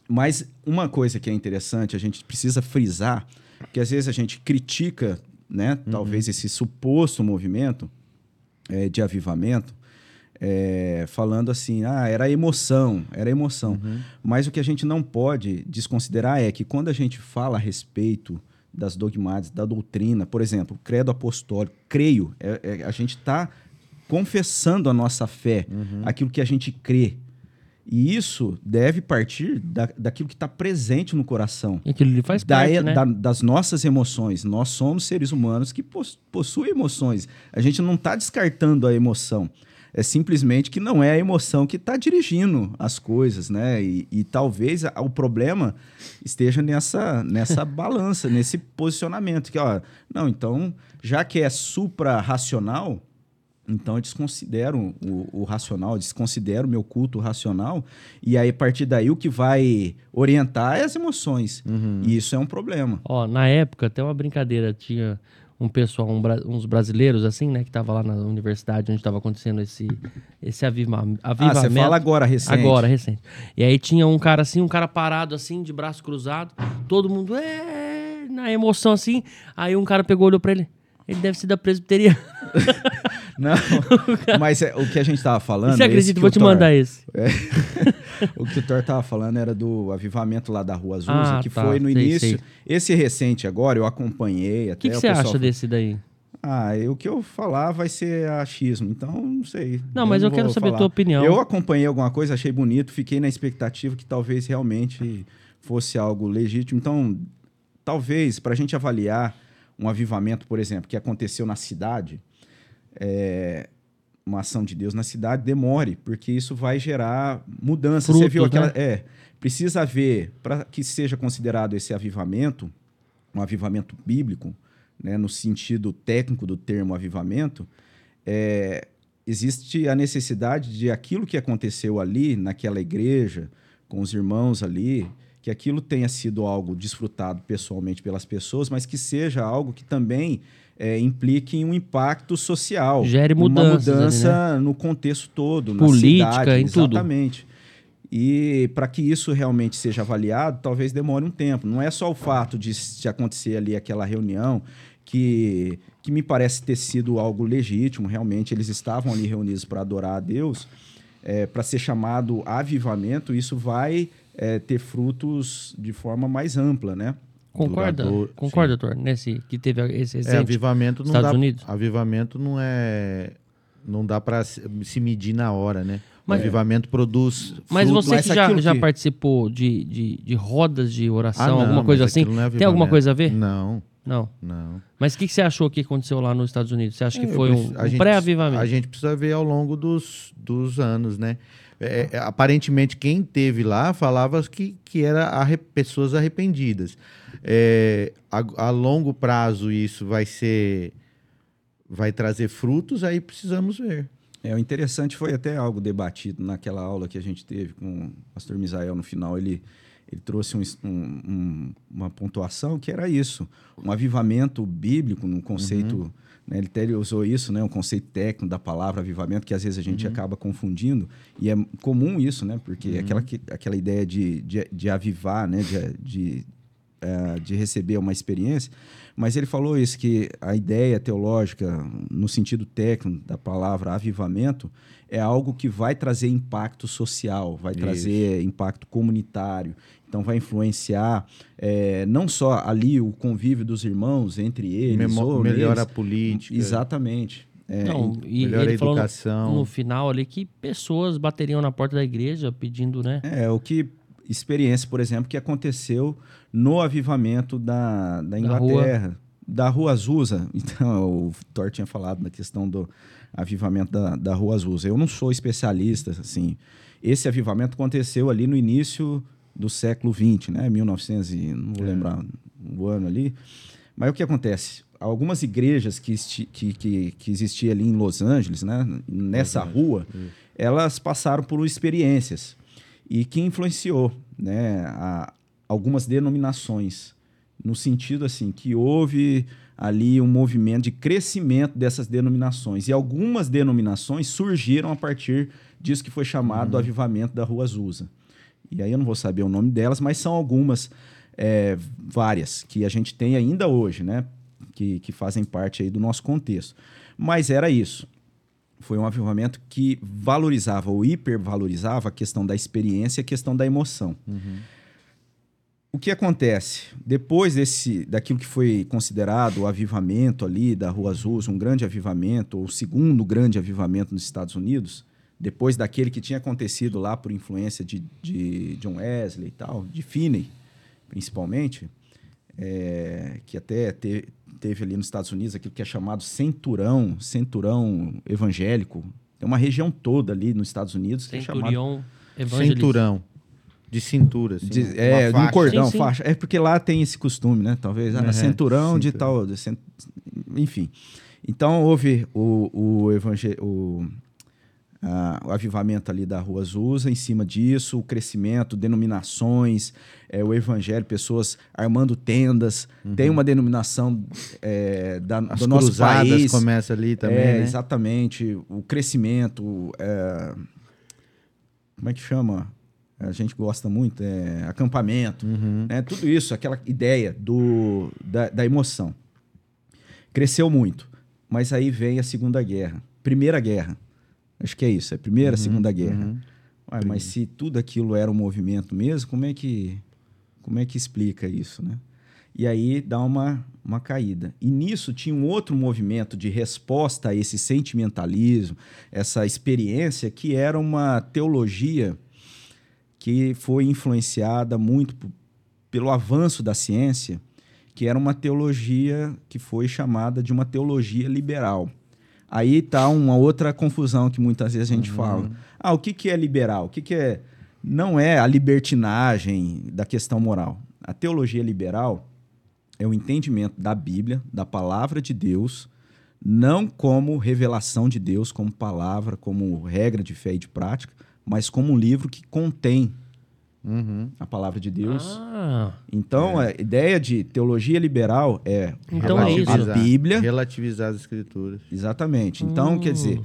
Mas uma coisa que é interessante, a gente precisa frisar, que às vezes a gente critica, né, uhum. talvez esse suposto movimento é, de avivamento, é, falando assim, ah, era emoção, era emoção. Uhum. Mas o que a gente não pode desconsiderar é que quando a gente fala a respeito das dogmáticas, da doutrina, por exemplo, credo apostólico, creio, é, é, a gente está confessando a nossa fé, uhum. aquilo que a gente crê. E isso deve partir da, daquilo que está presente no coração. E aquilo faz da, parte, né? da, das nossas emoções. Nós somos seres humanos que possuem emoções. A gente não está descartando a emoção é simplesmente que não é a emoção que está dirigindo as coisas, né? E, e talvez a, o problema esteja nessa, nessa balança, nesse posicionamento. Que, ó, não, então, já que é supra-racional, então eu desconsidero o, o, racional, eu desconsidero o meu culto racional, e aí a partir daí o que vai orientar é as emoções. Uhum. E isso é um problema. Ó, na época, até uma brincadeira, tinha um pessoal, um, uns brasileiros, assim, né, que tava lá na universidade onde estava acontecendo esse, esse aviva, avivamento. Ah, você fala agora, recente. Agora, recente. E aí tinha um cara assim, um cara parado assim, de braço cruzado, todo mundo, é, na emoção assim. Aí um cara pegou, olhou pra ele, ele deve ser da presbiteriana. Não, mas é, o que a gente tava falando. Você acredita? Vou te Thor, mandar esse. É, o que o Thor tava falando era do avivamento lá da Rua Azul, ah, que tá, foi no sei, início. Sei. Esse recente agora, eu acompanhei. O que, que você acha desse daí? Ah, o que eu falar vai ser achismo, então não sei. Não, mas eu, eu quero saber falar. a tua opinião. Eu acompanhei alguma coisa, achei bonito, fiquei na expectativa que talvez realmente fosse algo legítimo. Então, talvez, para a gente avaliar um avivamento, por exemplo, que aconteceu na cidade, é, uma ação de Deus na cidade, demore, porque isso vai gerar mudança. Frutos, Você viu aquela. Né? É, precisa haver, para que seja considerado esse avivamento, um avivamento bíblico, né, no sentido técnico do termo avivamento, é, existe a necessidade de aquilo que aconteceu ali, naquela igreja, com os irmãos ali, que aquilo tenha sido algo desfrutado pessoalmente pelas pessoas, mas que seja algo que também é, implique um impacto social. Gere mudanças. Uma mudança ali, né? no contexto todo, Política, cidade, em exatamente. tudo. E para que isso realmente seja avaliado, talvez demore um tempo. Não é só o fato de, de acontecer ali aquela reunião que, que me parece ter sido algo legítimo, realmente eles estavam ali reunidos para adorar a Deus, é, para ser chamado avivamento, isso vai é, ter frutos de forma mais ampla, né? Concorda, Durador, concorda, doutor, nesse que teve esse exemplo? É, avivamento não Estados dá, Unidos? Avivamento não é não dá para se medir na hora, né? Mas, o avivamento produz. Mas fruto, você mas que já, já que... participou de, de, de, rodas de oração, ah, não, alguma coisa assim, é tem alguma coisa a ver? Não. Não. Não. Mas o que, que, você achou que aconteceu lá nos Estados Unidos? Você acha que é, foi um, um pré-avivamento? A gente precisa ver ao longo dos, dos anos, né? É, é, aparentemente, quem teve lá falava que, que era arre pessoas arrependidas. É, a, a, longo prazo isso vai ser vai trazer frutos, aí precisamos ver. É, o interessante foi até algo debatido naquela aula que a gente teve com o pastor Misael no final, ele, ele trouxe um, um, uma pontuação que era isso, um avivamento bíblico no conceito uhum? Ele até usou isso, né? um conceito técnico da palavra avivamento, que às vezes a gente uhum. acaba confundindo. E é comum isso, né? porque uhum. aquela, aquela ideia de, de, de avivar, né? de, de, uh, de receber uma experiência. Mas ele falou isso, que a ideia teológica, no sentido técnico da palavra avivamento, é algo que vai trazer impacto social, vai isso. trazer impacto comunitário. Então, vai influenciar é, não só ali o convívio dos irmãos entre eles. Memo melhora a política. Exatamente. É, não, e melhora a educação. No, no, final ali que pessoas bateriam na porta da igreja pedindo, né? É, o que experiência, por exemplo, que aconteceu no avivamento da, da Inglaterra, da Rua, da Rua Azusa. Então, o Thor tinha falado da questão do avivamento da, da Rua Azusa. Eu não sou especialista, assim. Esse avivamento aconteceu ali no início do século XX, né? 1900 e não vou é. lembrar o ano ali. Mas o que acontece? Algumas igrejas que, que, que, que existiam ali em Los Angeles, né? nessa rua, elas passaram por experiências e que influenciou né? A, algumas denominações, no sentido assim que houve ali um movimento de crescimento dessas denominações. E algumas denominações surgiram a partir disso que foi chamado uhum. avivamento da Rua Azusa. E aí eu não vou saber o nome delas, mas são algumas, é, várias, que a gente tem ainda hoje, né? Que, que fazem parte aí do nosso contexto. Mas era isso. Foi um avivamento que valorizava ou hipervalorizava a questão da experiência e a questão da emoção. Uhum. O que acontece? Depois desse, daquilo que foi considerado o avivamento ali da Rua Azul, um grande avivamento, ou o segundo grande avivamento nos Estados Unidos, depois daquele que tinha acontecido lá por influência de, de John Wesley e tal, de Finney, principalmente, é, que até te, teve ali nos Estados Unidos aquilo que é chamado centurão, centurão evangélico. Tem uma região toda ali nos Estados Unidos que é chamado... Centurão. De cintura, assim. De, é, um cordão, sim, sim. faixa. É porque lá tem esse costume, né? Talvez. Uhum, cinturão, de tal. De cent... Enfim. Então, houve o, o, evangel... o Uh, o avivamento ali da Rua Azusa, em cima disso, o crescimento, denominações, é, o evangelho, pessoas armando tendas. Uhum. Tem uma denominação é, da, As do nosso país. começa ali também, é, né? Exatamente. O crescimento, é, como é que chama? A gente gosta muito, é, acampamento, uhum. né? tudo isso, aquela ideia do, da, da emoção. Cresceu muito, mas aí vem a Segunda Guerra, Primeira Guerra Acho que é isso, é a Primeira, uhum, Segunda Guerra. Uhum. Ué, mas se tudo aquilo era um movimento mesmo, como é que, como é que explica isso, né? E aí dá uma, uma caída. E nisso tinha um outro movimento de resposta a esse sentimentalismo, essa experiência, que era uma teologia que foi influenciada muito pelo avanço da ciência, que era uma teologia que foi chamada de uma teologia liberal. Aí tá uma outra confusão que muitas vezes a gente uhum. fala. Ah, o que, que é liberal? O que, que é. Não é a libertinagem da questão moral. A teologia liberal é o entendimento da Bíblia, da palavra de Deus, não como revelação de Deus, como palavra, como regra de fé e de prática, mas como um livro que contém Uhum. a palavra de Deus. Ah, Então, a ideia de teologia liberal é Então é a Bíblia. Relativizar as escrituras. Exatamente. Então, Hum. quer dizer,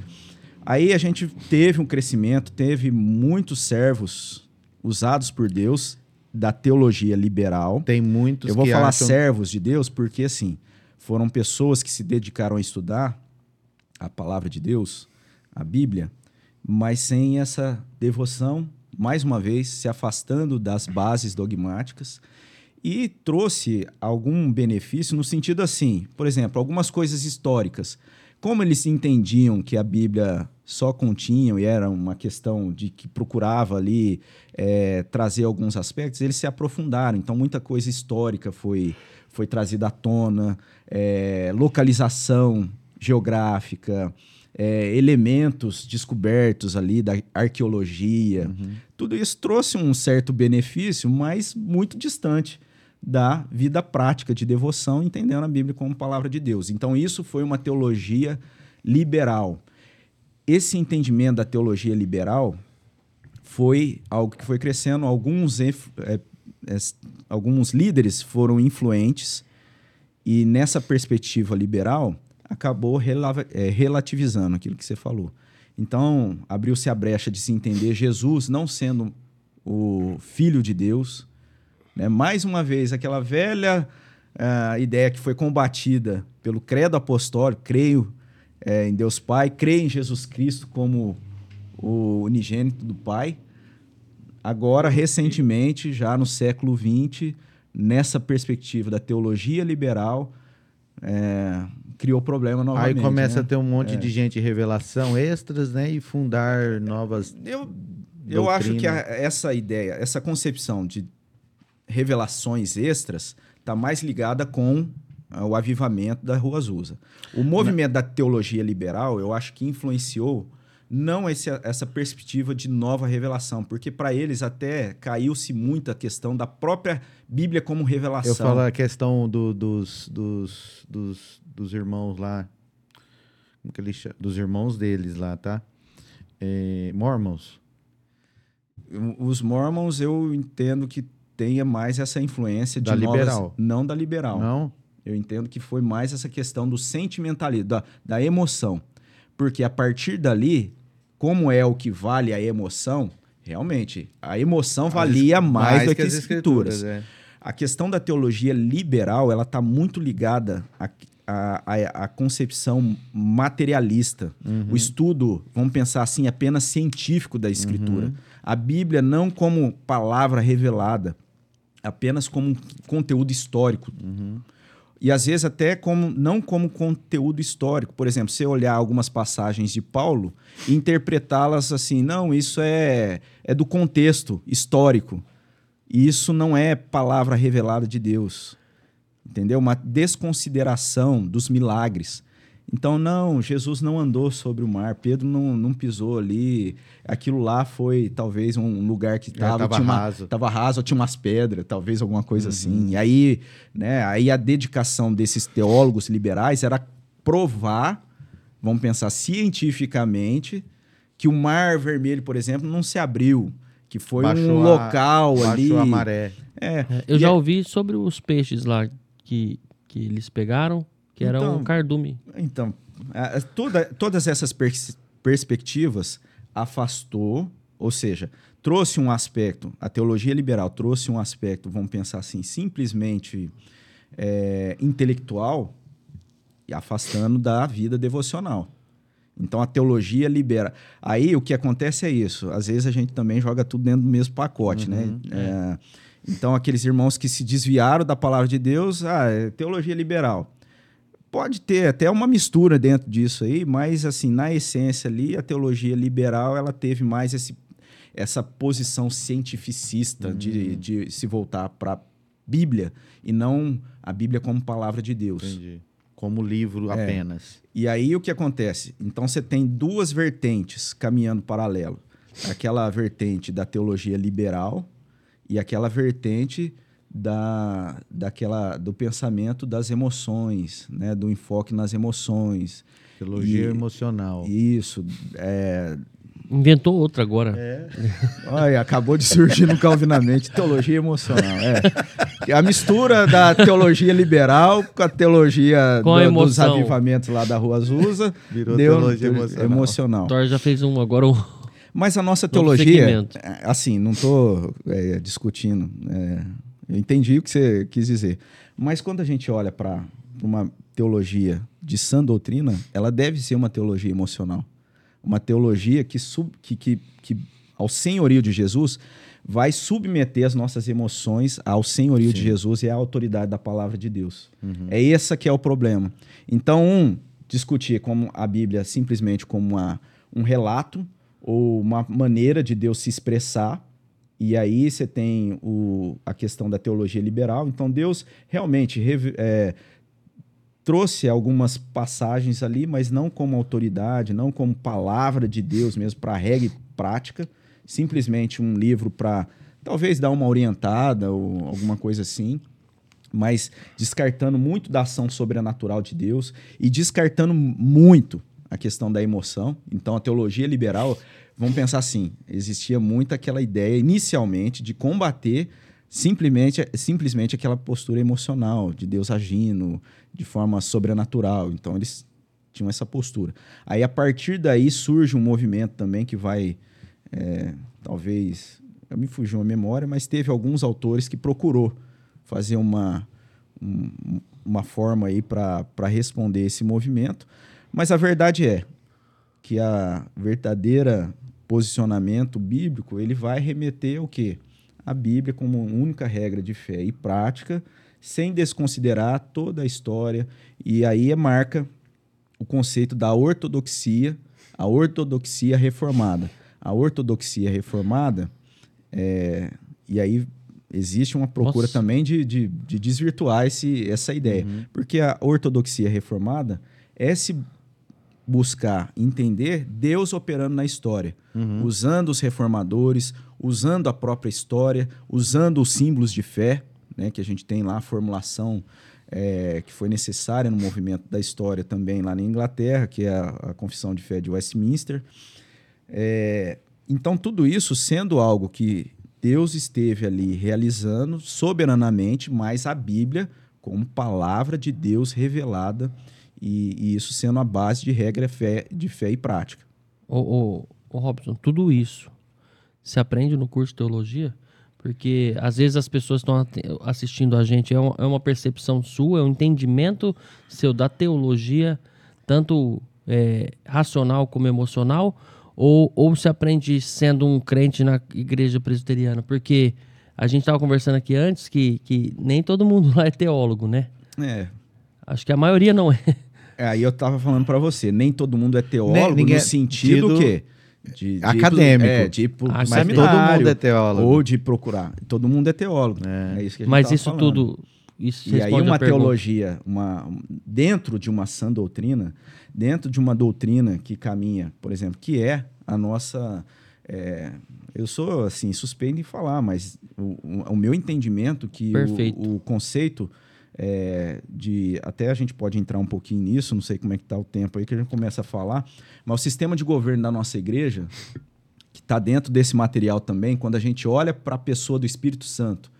aí a gente teve um crescimento, teve muitos servos usados por Deus da teologia liberal. Tem muitos Eu vou que falar acham... servos de Deus porque, assim, foram pessoas que se dedicaram a estudar a palavra de Deus, a Bíblia, mas sem essa devoção, mais uma vez, se afastando das bases dogmáticas e trouxe algum benefício no sentido assim, por exemplo, algumas coisas históricas. Como eles entendiam que a Bíblia só continha e era uma questão de que procurava ali eh, trazer alguns aspectos, eles se aprofundaram. Então, muita coisa histórica foi, foi trazida à tona, eh, localização geográfica, eh, elementos descobertos ali da arqueologia. Tudo isso trouxe um certo benefício, mas muito distante da vida prática de devoção, entendendo a Bíblia como palavra de Deus. Então, isso foi uma teologia liberal. Esse entendimento da teologia liberal foi algo que foi crescendo. Alguns, é, é, alguns líderes foram influentes e, nessa perspectiva liberal, acabou é, relativizando aquilo que você falou. Então, abriu-se a brecha de se entender Jesus não sendo o Filho de Deus, né? Mais uma vez, aquela velha ah, ideia que foi combatida pelo credo apostólico, creio eh, em Deus Pai, creio em Jesus Cristo como o unigênito do Pai. Agora, recentemente, já no século XX, nessa perspectiva da teologia liberal, eh, criou problema novamente. Aí começa né? a ter um monte de gente revelação extras, né? E fundar novas. Eu, eu acho que a- essa ideia, essa concepção de revelações extras está mais ligada com ah, o avivamento da Rua Azusa. O movimento da teologia liberal, eu acho que influenciou não esse- essa perspectiva de nova revelação, porque para eles até caiu-se muito a questão da própria Bíblia como revelação. Eu falo a questão do- dos, dos, dos, dos irmãos lá. Como que eles chamam? Dos irmãos deles lá, tá? É, Mormons. Os Mormons eu entendo que tenha mais essa influência de Da novas- liberal. não da liberal. Não? Eu entendo que foi mais essa questão do sentimentalismo, da, da emoção. Porque a partir dali, como é o que vale a emoção, realmente, a emoção valia mais, do que as escrituras. é. A questão da teologia liberal, ela está muito ligada à, à, à- à concepção materialista. O estudo, vamos pensar assim, apenas científico da escritura. A Bíblia não como palavra revelada, apenas como um conteúdo histórico. E às vezes até como não como conteúdo histórico. Por exemplo, você olhar algumas passagens de Paulo e interpretá-las assim, não, isso é, é do contexto histórico. E isso não é palavra revelada de Deus. Entendeu? Uma desconsideração dos milagres. Então, não, Jesus não andou sobre o mar, Pedro não, não pisou ali. Aquilo lá foi talvez um lugar que estava uma- raso. tava raso, tinha umas pedras, talvez alguma coisa assim. E aí, né, aí a dedicação desses teólogos liberais era provar, vamos pensar cientificamente, que o Mar Vermelho, por exemplo, não se abriu, que foi um Baixou a- local ali. Baixou a maré. É, É, eu E já é- ouvi sobre os peixes lá que, que eles pegaram, que era Então, um cardume. Então, toda- todas essas pers- perspectivas afastou, ou seja, trouxe um aspecto, a teologia liberal trouxe um aspecto, vamos pensar assim, simplesmente é, intelectual, e afastando da vida devocional. Então a teologia libera. Aí o que acontece é isso. Às vezes a gente também joga tudo dentro do mesmo pacote, né? É, então aqueles irmãos que se desviaram da palavra de Deus, ah, é teologia liberal. Pode ter até uma mistura dentro disso aí, mas assim, na essência ali, a teologia liberal, ela teve mais esse, essa posição cientificista de, de se voltar para a Bíblia e não a Bíblia como palavra de Deus. Entendi. Como livro É. apenas. E aí o que acontece? Então você tem duas vertentes caminhando paralelo. Aquela vertente da teologia liberal e aquela vertente da, daquela, do pensamento das emoções, né? do enfoque nas emoções. Teologia e, emocional. Isso. É, Inventou outra agora. É. Olha, acabou de surgir no Calvinamente, teologia emocional. É. A mistura da teologia liberal com a teologia com do, a dos avivamentos lá da Rua Azusa. Virou deu teologia emocional. emocional. Thor já fez um agora um. Mas a nossa teologia, assim, não estou é, discutindo. Eu entendi o que você quis dizer. Mas quando a gente olha para uma teologia de sã doutrina, ela deve ser uma teologia emocional uma teologia que, sub, que, que, que ao senhorio de Jesus vai submeter as nossas emoções ao senhorio Sim. de Jesus e à autoridade da palavra de Deus. Uhum. É esse que é o problema. Então, um, discutir como a Bíblia simplesmente como uma, um relato ou uma maneira de Deus se expressar. E aí você tem o, a questão da teologia liberal. Então, Deus realmente é, trouxe algumas passagens ali, mas não como autoridade, não como palavra de Deus mesmo para regra e prática, simplesmente um livro para talvez dar uma orientada ou alguma coisa assim, mas descartando muito da ação sobrenatural de Deus e descartando muito a questão da emoção. Então a teologia liberal, vamos pensar assim, existia muito aquela ideia inicialmente de combater simplesmente, simplesmente aquela postura emocional de Deus agindo de forma sobrenatural. Então eles tinham essa postura. Aí a partir daí surge um movimento também que vai, é, talvez, me fugiu a memória, mas teve alguns autores que procurou fazer uma, um, uma forma aí para responder esse movimento. Mas a verdade é que a verdadeira posicionamento bíblico ele vai remeter ao quê? a Bíblia como única regra de fé e prática, sem desconsiderar toda a história. E aí marca o conceito da ortodoxia, a ortodoxia reformada. A ortodoxia reformada, é, e aí existe uma procura Nossa. também de, de, de, desvirtuar esse, essa ideia. Uhum. Porque a ortodoxia reformada é se buscar entender Deus operando na história, uhum. usando os reformadores, usando a própria história, usando os símbolos de fé, né, que a gente tem lá a formulação é, que foi necessária no movimento da história também lá na Inglaterra, que é a, a Confissão de Fé de Westminster. É, então, tudo isso sendo algo que Deus esteve ali realizando soberanamente, mas a Bíblia como palavra de Deus revelada e, e isso sendo a base de regra fé, de fé e prática. Ô, ô, ô Robson, tudo isso se aprende no curso de teologia? Porque às vezes as pessoas estão assistindo a gente, é uma, é uma, percepção sua, é um entendimento seu da teologia, tanto é, racional como emocional, ou, ou se aprende sendo um crente na igreja presbiteriana? Porque a gente estava conversando aqui antes que, que nem todo mundo lá é teólogo, né? É. Acho que a maioria não é. É aí eu estava falando para você, nem todo mundo é teólogo ninguém, no sentido tido... que de, de acadêmico. É, tipo, ah, mas todo mundo é teólogo. Ou de procurar. Todo mundo é teólogo. É, é isso que a gente Mas isso falando. tudo. Isso e aí, uma teologia, uma, dentro de uma sã doutrina, dentro de uma doutrina que caminha, por exemplo, que é a nossa. É, eu sou assim suspeito em falar, mas o, o meu entendimento que o, o, conceito é, de até a gente pode entrar um pouquinho nisso, não sei como é que está o tempo aí que a gente começa a falar, mas o sistema de governo da nossa igreja, que está dentro desse material também, quando a gente olha para a pessoa do Espírito Santo,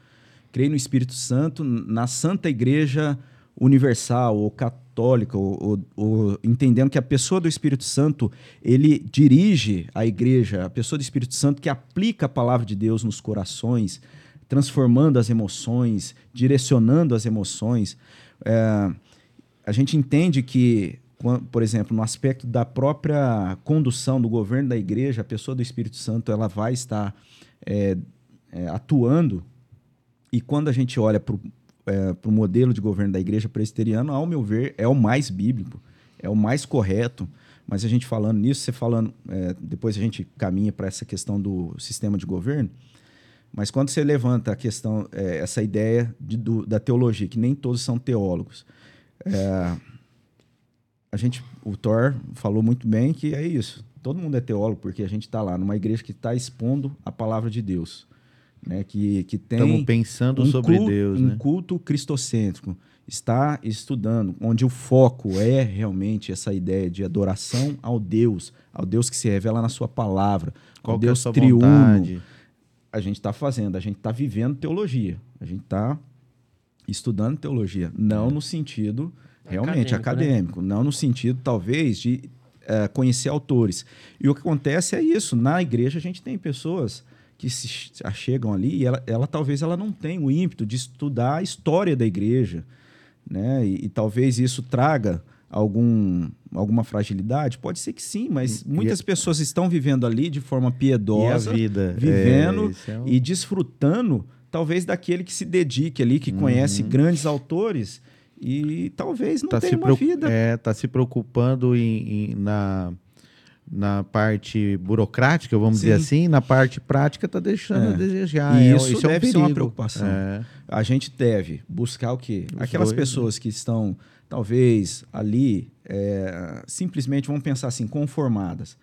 creio no Espírito Santo, na Santa Igreja Universal ou católica, ou, ou, ou, entendendo que a pessoa do Espírito Santo ele dirige a igreja, a pessoa do Espírito Santo que aplica a palavra de Deus nos corações, transformando as emoções, direcionando as emoções. É, a gente entende que, por exemplo, no aspecto da própria condução do governo da igreja, a pessoa do Espírito Santo ela vai estar é, é, atuando. E quando a gente olha para o é, modelo de governo da igreja presbiteriana, ao meu ver, é o mais bíblico, é o mais correto. Mas a gente falando nisso, você falando, é, depois a gente caminha para essa questão do sistema de governo. Mas quando você levanta a questão, é, essa ideia de, do, da teologia, que nem todos são teólogos, é, a gente, o Thor falou muito bem que é isso. Todo mundo é teólogo porque a gente está lá numa igreja que está expondo a palavra de Deus. né? que, que tem Estamos pensando um sobre culto, Deus, um né? culto cristocêntrico, está estudando, onde o foco é realmente essa ideia de adoração ao Deus, ao Deus que se revela na sua palavra, Qual ao é a Deus sua triuno. vontade? A gente está fazendo, a gente está vivendo teologia, a gente está estudando teologia, não no sentido realmente Acadêmico, né? acadêmico, não no sentido talvez de eh, conhecer autores. E o que acontece é isso, na igreja a gente tem pessoas que se ch- chegam ali e ela, ela talvez ela não tenha o ímpeto de estudar a história da igreja, né? E, e talvez isso traga algum alguma fragilidade, pode ser que sim, mas E- muitas pessoas estão vivendo ali de forma E a piedosa, vida? vivendo É, é um- e desfrutando talvez daquele que se dedique ali, que conhece grandes autores e talvez não tá tenha uma preo- vida. é, tá se preocupando em, em- na, na parte burocrática, vamos dizer Sim. assim, na parte prática tá deixando É. a desejar. E É, isso é um deve ser uma preocupação. É. A gente deve buscar o quê? Os Aquelas dois, né? pessoas que estão, talvez, ali, é, simplesmente vão pensar assim, conformadas.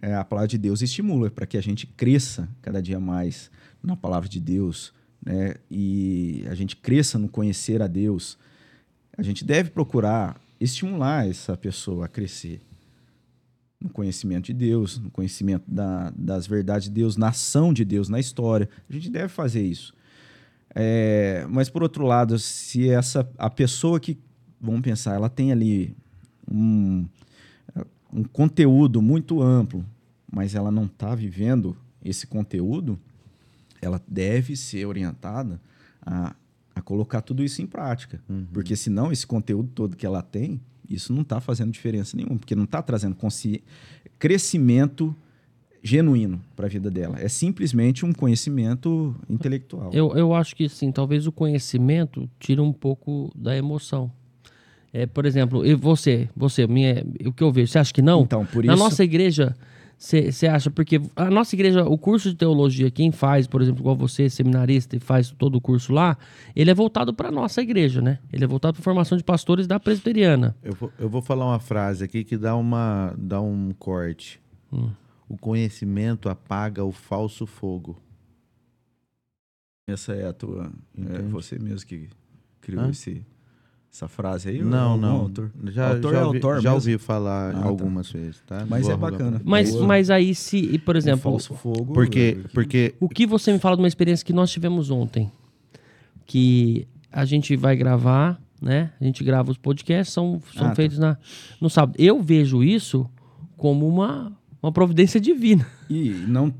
É, a palavra de Deus estimula para que a gente cresça cada dia mais na palavra de Deus, né? E a gente cresça no conhecer a Deus. A gente deve procurar estimular essa pessoa a crescer no conhecimento de Deus, no conhecimento da- das verdades de Deus, na ação de Deus, na história. A gente deve fazer isso. É, mas por outro lado, se essa a pessoa que vamos pensar, ela tem ali um, um conteúdo muito amplo, mas ela não está vivendo esse conteúdo, ela deve ser orientada a, a colocar tudo isso em prática, porque senão esse conteúdo todo que ela tem, isso não está fazendo diferença nenhuma, porque não está trazendo crescimento genuíno para a vida dela. É simplesmente um conhecimento intelectual. Eu, eu acho que sim, talvez o conhecimento tira um pouco da emoção. É, por exemplo, e você, você, minha, o que eu vejo, você acha que não? Então, por Na isso nossa igreja, você acha, porque a nossa igreja, o curso de teologia, quem faz, por exemplo, igual você, seminarista, e faz todo o curso lá, ele é voltado para nossa igreja, né? Ele é voltado para formação de pastores da presbiteriana. Eu vou, eu vou falar uma frase aqui que dá, uma, dá um corte. Hum. O conhecimento apaga o falso fogo. essa é a tua, é você mesmo que criou Hã? esse, essa frase aí? Não, não. Autor? Já, Autor já, é ouvi, autor já ouvi falar Ah, tá. algumas vezes, tá? Mas Vou é bacana. Mas, Boa. mas aí, se, e, por Um exemplo, falso fogo. Porque, é, porque O que você me fala de uma experiência que nós tivemos ontem? Que a gente vai gravar, né? A gente grava os podcasts, são, são Ah, tá. feitos na, no sábado. Eu vejo isso como uma, uma providência divina. E não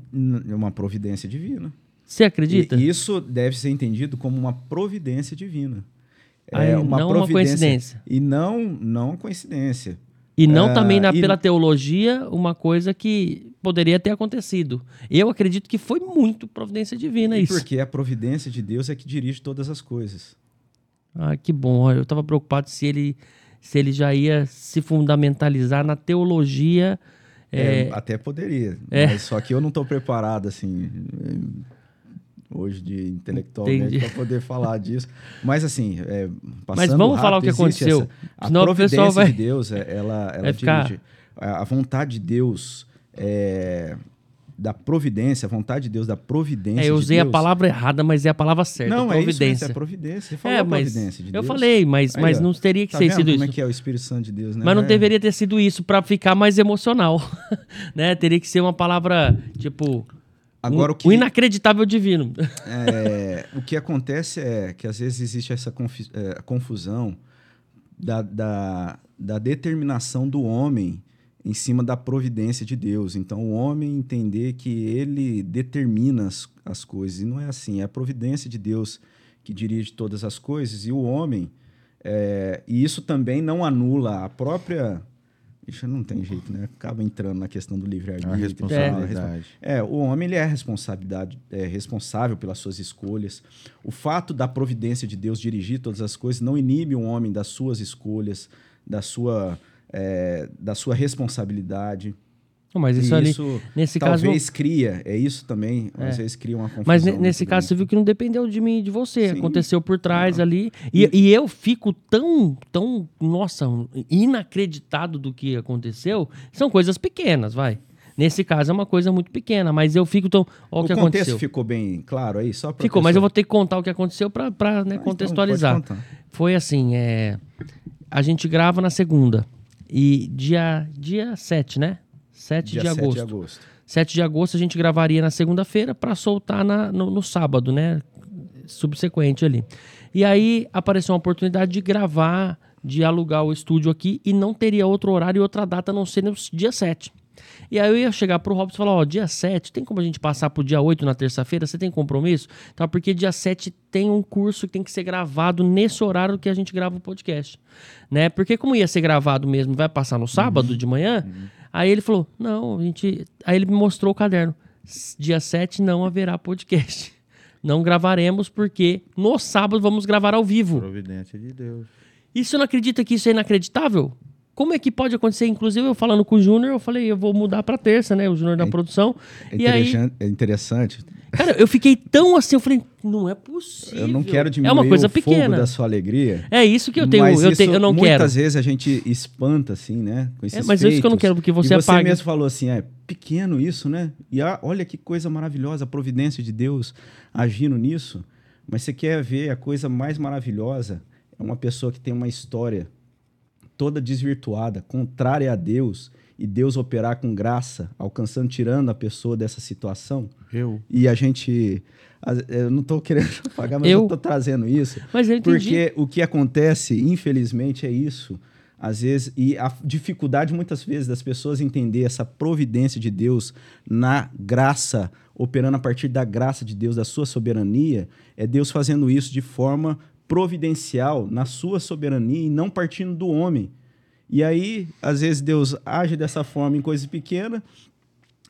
é uma providência divina. Você acredita? E isso deve ser entendido como uma providência divina. Aí, não uma coincidência. E não, não uma coincidência. E não Ah, também na, e- pela teologia uma coisa que poderia ter acontecido. Eu acredito que foi muito providência divina isso. Porque a providência de Deus é que dirige todas as coisas. Ah, que bom. Eu estava preocupado se ele, se ele já ia se fundamentalizar na teologia. É, é, até poderia. É. Mas só que eu não estou preparado, assim, é, hoje de intelectualmente Entendi. para poder falar disso. Mas assim, é, passando Mas vamos falar o que rápido, aconteceu, essa- a senão providência vai- de Deus, é, ela, ela ficar- dirige. A, a vontade de Deus é, da providência, a vontade de Deus da providência é, eu de usei a Deus- palavra errada, mas é a palavra certa. Não, é isso providência. é providência. Você falou É, mas providência de eu Deus. falei, mas, Aí, mas ó, não teria que Tá ter vendo sido como isso. é que é o Espírito Santo de Deus, né? Mas não É. deveria ter sido isso pra ficar mais emocional, né? Teria que ser uma palavra tipo Agora, o que- um inacreditável divino. É, o que acontece é que às vezes existe essa é, confusão da, da, da determinação do homem em cima da providência de Deus. Então, o homem entender que ele determina as, as coisas. E não é assim. É a providência de Deus que dirige todas as coisas. E o homem. é, e isso também não anula a própria. Isso não tem jeito, né? Acaba entrando na questão do a livre-arbítrio. e tal, né? responsabilidade. É, o homem ele é, responsabilidade, é responsável pelas suas escolhas. O fato da providência de Deus dirigir todas as coisas não inibe o homem das suas escolhas, da sua, é, da sua responsabilidade. Não, mas isso e ali, isso nesse caso, talvez cria, é isso também, É. às vezes cria uma confusão. Mas nesse caso, você grande. viu que não dependeu de mim e de você. Sim. Aconteceu por trás ali. E, e eu fico tão, tão, nossa, inacreditado do que aconteceu. São coisas pequenas, vai. Nesse caso é uma coisa muito pequena, mas eu fico tão. O, o que contexto aconteceu. ficou bem claro aí? Só pra Ficou, mas eu vou ter que contar o que aconteceu para né, Ah, então contextualizar. contar. Foi assim, é, a gente grava na segunda. E dia, dia 7, né? 7 Dia de 7 agosto. de agosto. 7 de agosto a gente gravaria na segunda-feira para soltar na- no, no sábado, né? Subsequente ali. E aí apareceu uma oportunidade de gravar, de alugar o estúdio aqui e não teria outro horário e outra data a não ser no dia 7. E aí eu ia chegar pro Robson e falar, ó, dia 7, tem como a gente passar pro dia 8 na terça-feira? Você tem compromisso? Tá, porque dia 7 tem um curso que tem que ser gravado nesse horário que a gente grava o podcast, né? Porque como ia ser gravado mesmo, vai passar no sábado de manhã, aí ele falou, não, a gente... Aí ele me mostrou o caderno. "S- Dia 7 não haverá podcast. Não gravaremos porque no sábado vamos gravar ao vivo. Providência de Deus. E você não acredita que isso é inacreditável? Como é que pode acontecer? Inclusive, eu falando com o Júnior, eu falei, eu vou mudar pra terça, né? O Júnior da produção. É e aí, interessante, é interessante. cara, eu fiquei tão assim, eu falei, não é possível. Eu não quero diminuir É uma coisa o fogo pequena. da sua alegria. É isso que eu tenho, eu, tenho, eu não muitas quero. vezes a gente espanta, assim, né? Com esses mas é isso que eu não feitos. quero, porque você e você apaga. mesmo falou assim, é pequeno isso, né? E ah, olha que coisa maravilhosa, a providência de Deus agindo nisso. Mas você quer ver a coisa mais maravilhosa? É uma pessoa que tem uma história toda desvirtuada, contrária a Deus, e Deus operar com graça, alcançando, tirando a pessoa dessa situação. Eu. E a gente. Eu não estou querendo pagar, mas Eu- eu estou trazendo isso. Mas eu entendi. Porque o que acontece, infelizmente, é isso. Às vezes, e a dificuldade muitas vezes das pessoas entender essa providência de Deus na graça, operando a partir da graça de Deus, da sua soberania, é Deus fazendo isso de forma providencial na sua soberania e não partindo do homem. E aí, às vezes, Deus age dessa forma em coisas pequenas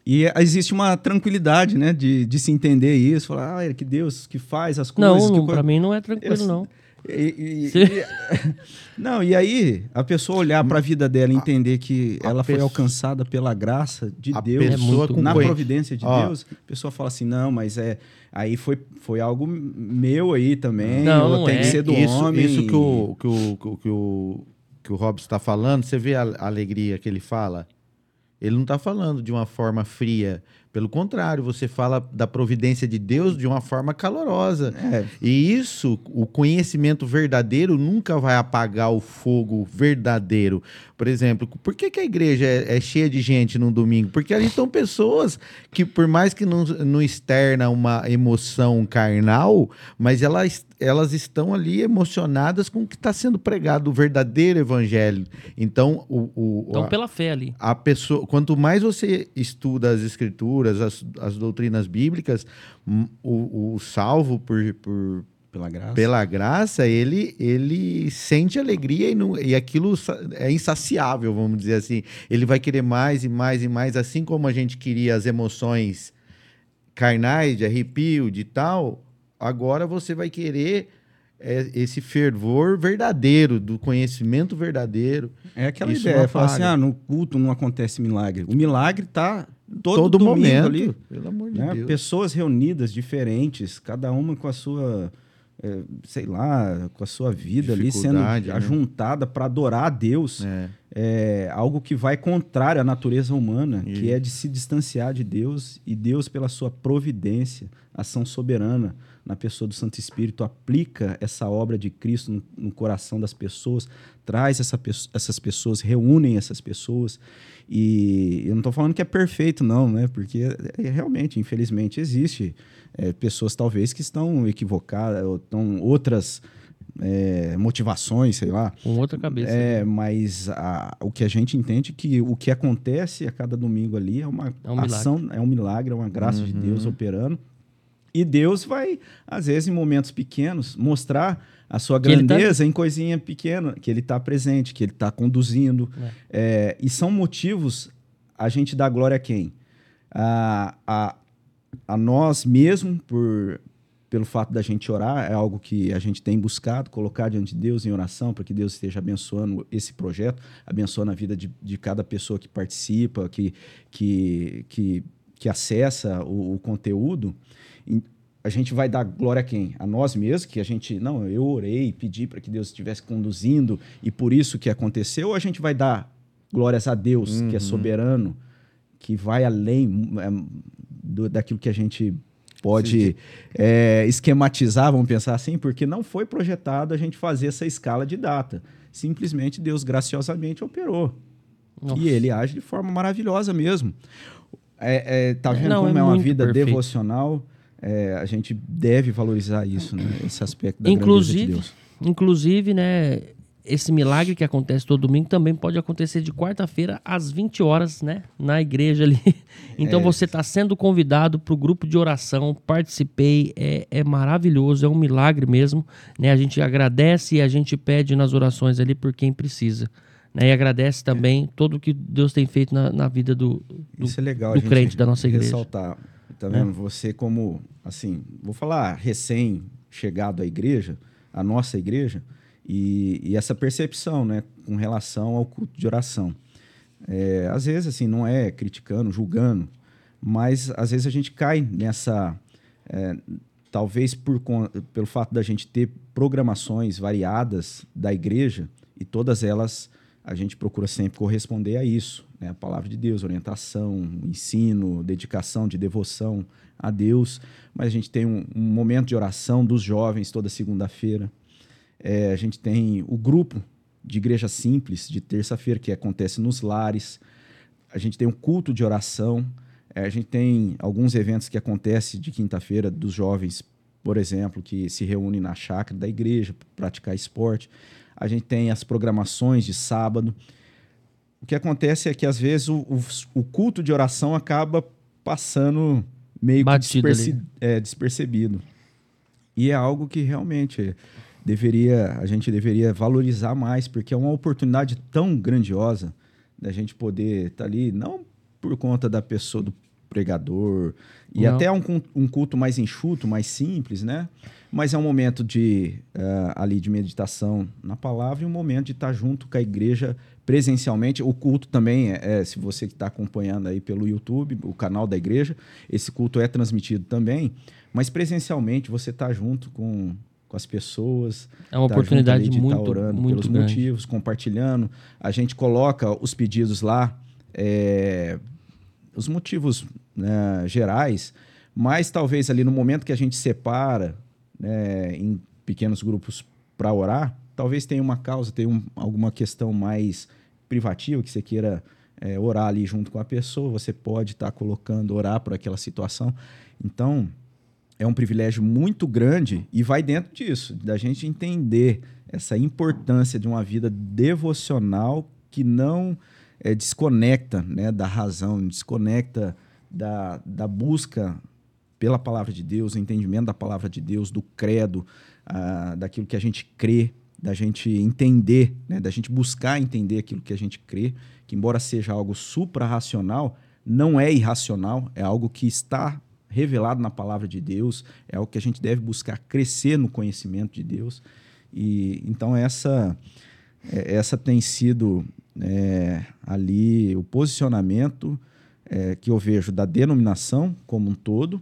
e existe uma tranquilidade, né, de, de se entender isso, falar, ah, é que Deus que faz as coisas. Não, que não pra mim não é tranquilo, Eu- não. E- e- e- não, e aí a pessoa olhar para a vida dela e entender que a ela foi pessoa- alcançada pela graça de Deus, com na providência de Ó. Deus, a pessoa fala assim: não, mas é. Aí foi, foi algo meu aí também. Não, tem é. que ser do isso, homem. Isso que o, que o, que o, que o, que o Robson está falando, você vê a, a alegria que ele fala? Ele não está falando de uma forma fria. Pelo contrário, você fala da providência de Deus de uma forma calorosa. É, E isso, o conhecimento verdadeiro nunca vai apagar o fogo verdadeiro. Por exemplo, por que, que a igreja é, é cheia de gente num domingo? Porque ali estão pessoas que, por mais que não, não externa uma emoção carnal, mas elas, elas estão ali emocionadas com o que está sendo pregado, o verdadeiro evangelho. Então, o, o, Então, a- pela fé ali. a pessoa, quanto mais você estuda as escrituras, as, as doutrinas bíblicas, hum, o, o salvo por, por- pela graça. pela graça, ele, ele sente alegria e, não- e aquilo é insaciável, vamos dizer assim. Ele vai querer mais e mais e mais, assim como a gente queria as emoções carnais, de arrepio, de tal, agora você vai querer é, esse fervor verdadeiro, do conhecimento verdadeiro. É aquela Isso ideia, falar assim, ah, no culto não acontece milagre. O milagre tá todo, Todo, momento, ali. pelo amor de né? Deus. Pessoas reunidas, diferentes, cada uma com a sua, eh, sei lá, com a sua vida ali sendo né? ajuntada para adorar a Deus. É. É algo que vai contrário à natureza humana, E- que é de se distanciar de Deus e Deus, pela sua providência, ação soberana na pessoa do Santo Espírito, aplica essa obra de Cristo no, no coração das pessoas, traz essa, essas pessoas, reúnem essas pessoas. E eu não estou falando que é perfeito, não, né? Porque é, realmente, infelizmente, existe é, pessoas talvez que estão equivocadas, ou estão outras é, motivações, sei lá. Com outra cabeça. É, mas a- o que a gente entende é que o que acontece a cada domingo ali é uma É um ação, é um milagre, é uma graça de Uhum. Deus operando. E Deus vai, às vezes, em momentos pequenos, mostrar a sua tá- grandeza em coisinha pequena, que ele está presente, que ele está conduzindo. É, e são motivos a gente dar glória a quem? A, a, a nós mesmo, por, pelo fato da gente orar, é algo que a gente tem buscado, colocar diante de Deus em oração, para que Deus esteja abençoando esse projeto, abençoando a vida de, de cada pessoa que participa, que, que, que, que acessa o, o conteúdo. A gente vai dar glória a quem? A nós mesmos, que a gente, não, eu orei, pedi para que Deus estivesse conduzindo e por isso que aconteceu, ou a gente vai dar glórias a Deus, que é soberano, que vai além é, do, daquilo que a gente pode é, esquematizar, vamos pensar assim, porque não foi projetado a gente fazer essa escala de data. Simplesmente Deus graciosamente operou. Nossa. E ele age de forma maravilhosa mesmo. É, é, tá vendo não, como é, é uma vida perfeito. devocional? É, a gente deve valorizar isso, né? Esse aspecto da inclusive, de Deus. Inclusive, né? esse milagre que acontece todo domingo também pode acontecer de quarta-feira às 20 horas, né? Na igreja ali. Então é. você está sendo convidado para o grupo de oração. Participei, é, é, maravilhoso, é um milagre mesmo. Né? A gente agradece e a gente pede nas orações ali por quem precisa. Né? E agradece também é. tudo que Deus tem feito na, na vida do, do, Isso é legal, do crente da nossa igreja. Ressaltar, tá vendo? É. Você como, assim, vou falar recém-chegado à igreja, a nossa igreja, e, e, essa percepção, né, com relação ao culto de oração. É, às vezes, assim, não é criticando, julgando, mas às vezes a gente cai nessa. É, talvez por, pelo fato da gente ter programações variadas da igreja, e todas elas a gente procura sempre corresponder a isso, né? a palavra de Deus, orientação, ensino, dedicação de devoção a Deus, mas a gente tem um, um momento de oração dos jovens toda segunda-feira, é, a gente tem o grupo de igreja simples de terça-feira, que acontece nos lares. A gente tem um culto de oração. É, a gente tem alguns eventos que acontecem de quinta-feira dos jovens, por exemplo, que se reúnem na chácara da igreja para praticar esporte. A gente tem as programações de sábado. O que acontece é que, às vezes, o, o, o culto de oração acaba passando meio Batido que é, despercebido. E é algo que realmente deveria a gente deveria valorizar mais, porque é uma oportunidade tão grandiosa da gente poder estar tá ali, não por conta da pessoa, do pregador, e não. até um, um culto mais enxuto, mais simples, né? Mas é um momento de uh, ali de meditação na palavra e um momento de estar tá junto com a igreja presencialmente. O culto também, é, é se você está acompanhando aí pelo YouTube, o canal da igreja, esse culto é transmitido também, mas presencialmente você está junto com com as pessoas. É uma tá oportunidade de muito, tá orando muito pelos grande. motivos, compartilhando. A gente coloca os pedidos lá, é, os motivos né, gerais, mas talvez ali no momento que a gente separa né, em pequenos grupos para orar, talvez tenha uma causa, tenha um, alguma questão mais privativa que você queira é, orar ali junto com a pessoa, você pode estar tá colocando, orar por aquela situação. Então, é um privilégio muito grande e vai dentro disso, da gente entender essa importância de uma vida devocional que não é, desconecta né, da razão, desconecta da, da busca pela palavra de Deus, o entendimento da palavra de Deus, do credo, ah, daquilo que a gente crê, da gente entender, né, da gente buscar entender aquilo que a gente crê, que embora seja algo supra-racional, não é irracional, é algo que está revelado na palavra de Deus, é o que a gente deve buscar crescer no conhecimento de Deus. E então essa é, essa tem sido é, ali o posicionamento é, que eu vejo da denominação como um todo,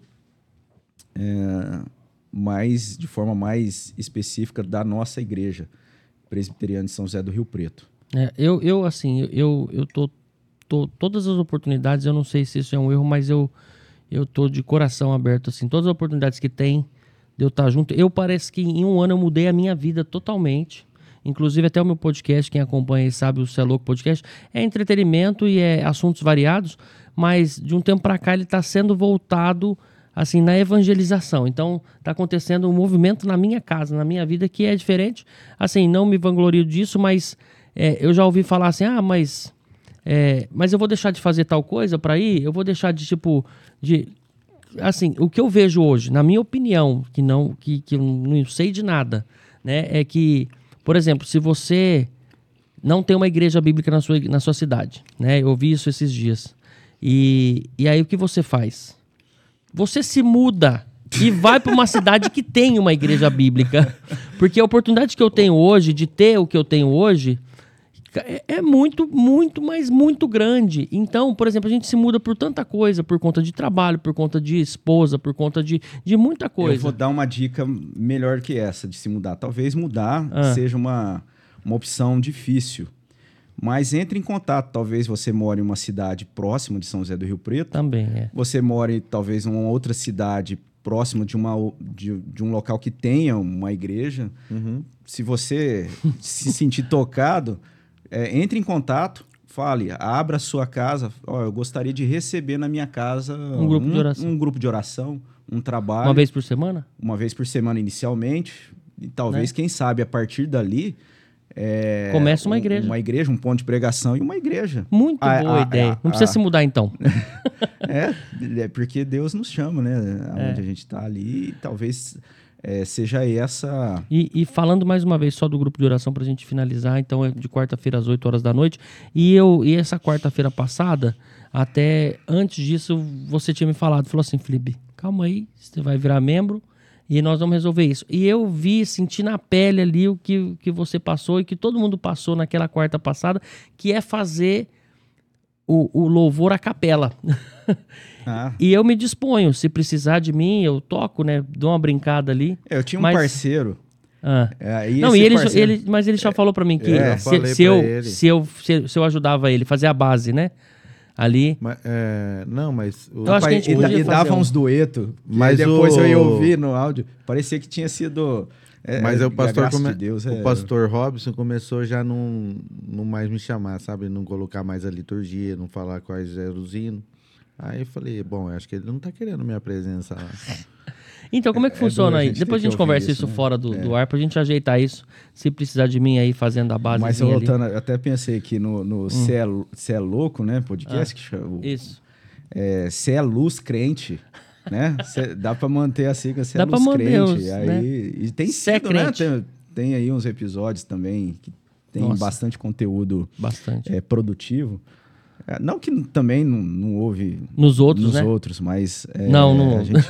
é, mas de forma mais específica da nossa igreja presbiteriana de São José do Rio Preto. É, eu, eu assim, eu, eu tô, tô todas as oportunidades. Eu não sei se isso é um erro, mas eu eu tô de coração aberto, assim, todas as oportunidades que tem de eu estar tá junto. Eu parece que em um ano eu mudei a minha vida totalmente. Inclusive, até o meu podcast, quem acompanha e sabe, o Cé Louco Podcast, é entretenimento e é assuntos variados, mas de um tempo para cá ele está sendo voltado assim na evangelização. Então, está acontecendo um movimento na minha casa, na minha vida, que é diferente. Assim, não me vanglorio disso, mas é, eu já ouvi falar assim: ah, mas é, mas eu vou deixar de fazer tal coisa para ir, eu vou deixar de, tipo, de. Assim, o que eu vejo hoje, na minha opinião, que não, que, que eu não sei de nada, né, é que, por exemplo, se você não tem uma igreja bíblica na sua, na sua cidade, né, eu vi isso esses dias, e, e aí o que você faz? Você se muda e vai para uma cidade que tem uma igreja bíblica. Porque a oportunidade que eu tenho hoje de ter o que eu tenho hoje é, é muito, muito, mas muito grande. Então, por exemplo, a gente se muda por tanta coisa, por conta de trabalho, por conta de esposa, por conta de, de muita coisa. Eu vou dar uma dica melhor que essa de se mudar. Talvez mudar ah. seja uma, uma opção difícil. Mas entre em contato. Talvez você more em uma cidade próxima de São José do Rio Preto. Também, é. Você more talvez em uma outra cidade próxima de, uma, de, de um local que tenha uma igreja. Uhum. Se você se sentir tocado, é, entre em contato. Fale, abra a sua casa. Ó, eu gostaria de receber na minha casa Um grupo de oração. um grupo de oração, um trabalho Uma vez por semana? uma vez por semana inicialmente, e talvez, quem sabe, a partir dali. É, Começa uma um- igreja. Uma igreja, um ponto de pregação e uma igreja. Muito Ah, boa ah, ideia. ah, Não precisa ah. se mudar, então. É, é porque Deus nos chama, né? É. Aonde a gente está ali, talvez é, seja essa. E, e falando mais uma vez só do grupo de oração pra gente finalizar, então é de quarta-feira às 8 horas da noite. E eu e essa quarta-feira passada, até antes disso, você tinha me falado, falou assim, Felipe, calma aí, você vai virar membro e nós vamos resolver isso. E eu vi, senti na pele ali o que, que você passou e que todo mundo passou naquela quarta passada, que é fazer o, o louvor à capela. Ah, e eu me disponho, se precisar de mim, eu toco, né? Dou uma brincada ali. eu tinha um Mas- parceiro. Ah. é, Não, esse e ele, parceiro- ele, mas ele já falou pra mim que É, eu se, se eu, se, eu, se, se eu ajudava ele, fazer a base, né? Ali. Mas, é, não, mas. o- Eu acho que a gente e, e dava um. uns duetos. Mas depois o- eu ia ouvir no áudio. Parecia que tinha sido. é, Mas é, o pastor, come- de Deus, o é- pastor Robson começou já não, não mais me chamar, sabe? Não colocar mais a liturgia, não falar quais eram os hinos. Aí eu falei, bom, eu acho que ele não tá querendo minha presença lá. Então, como é que É funciona duro a aí? Depois a gente conversa isso, né? fora do, do ar pra gente ajeitar isso. Se precisar de mim aí fazendo a base Mas ali. voltando, eu até pensei que no, no Hum. É, é Louco, né? Podcast Ah. que chama. Isso. É, Cê é Luz Crente. Né? Cê- dá pra manter assim, que Cê é Dá Luz manter Crente. os, aí, né? E tem é sido, né? Tem, tem aí uns episódios também que tem Nossa. bastante conteúdo Bastante. é, produtivo. É, não que também não, não houve Nos outros, nos né? outros, mas é, Não, não a gente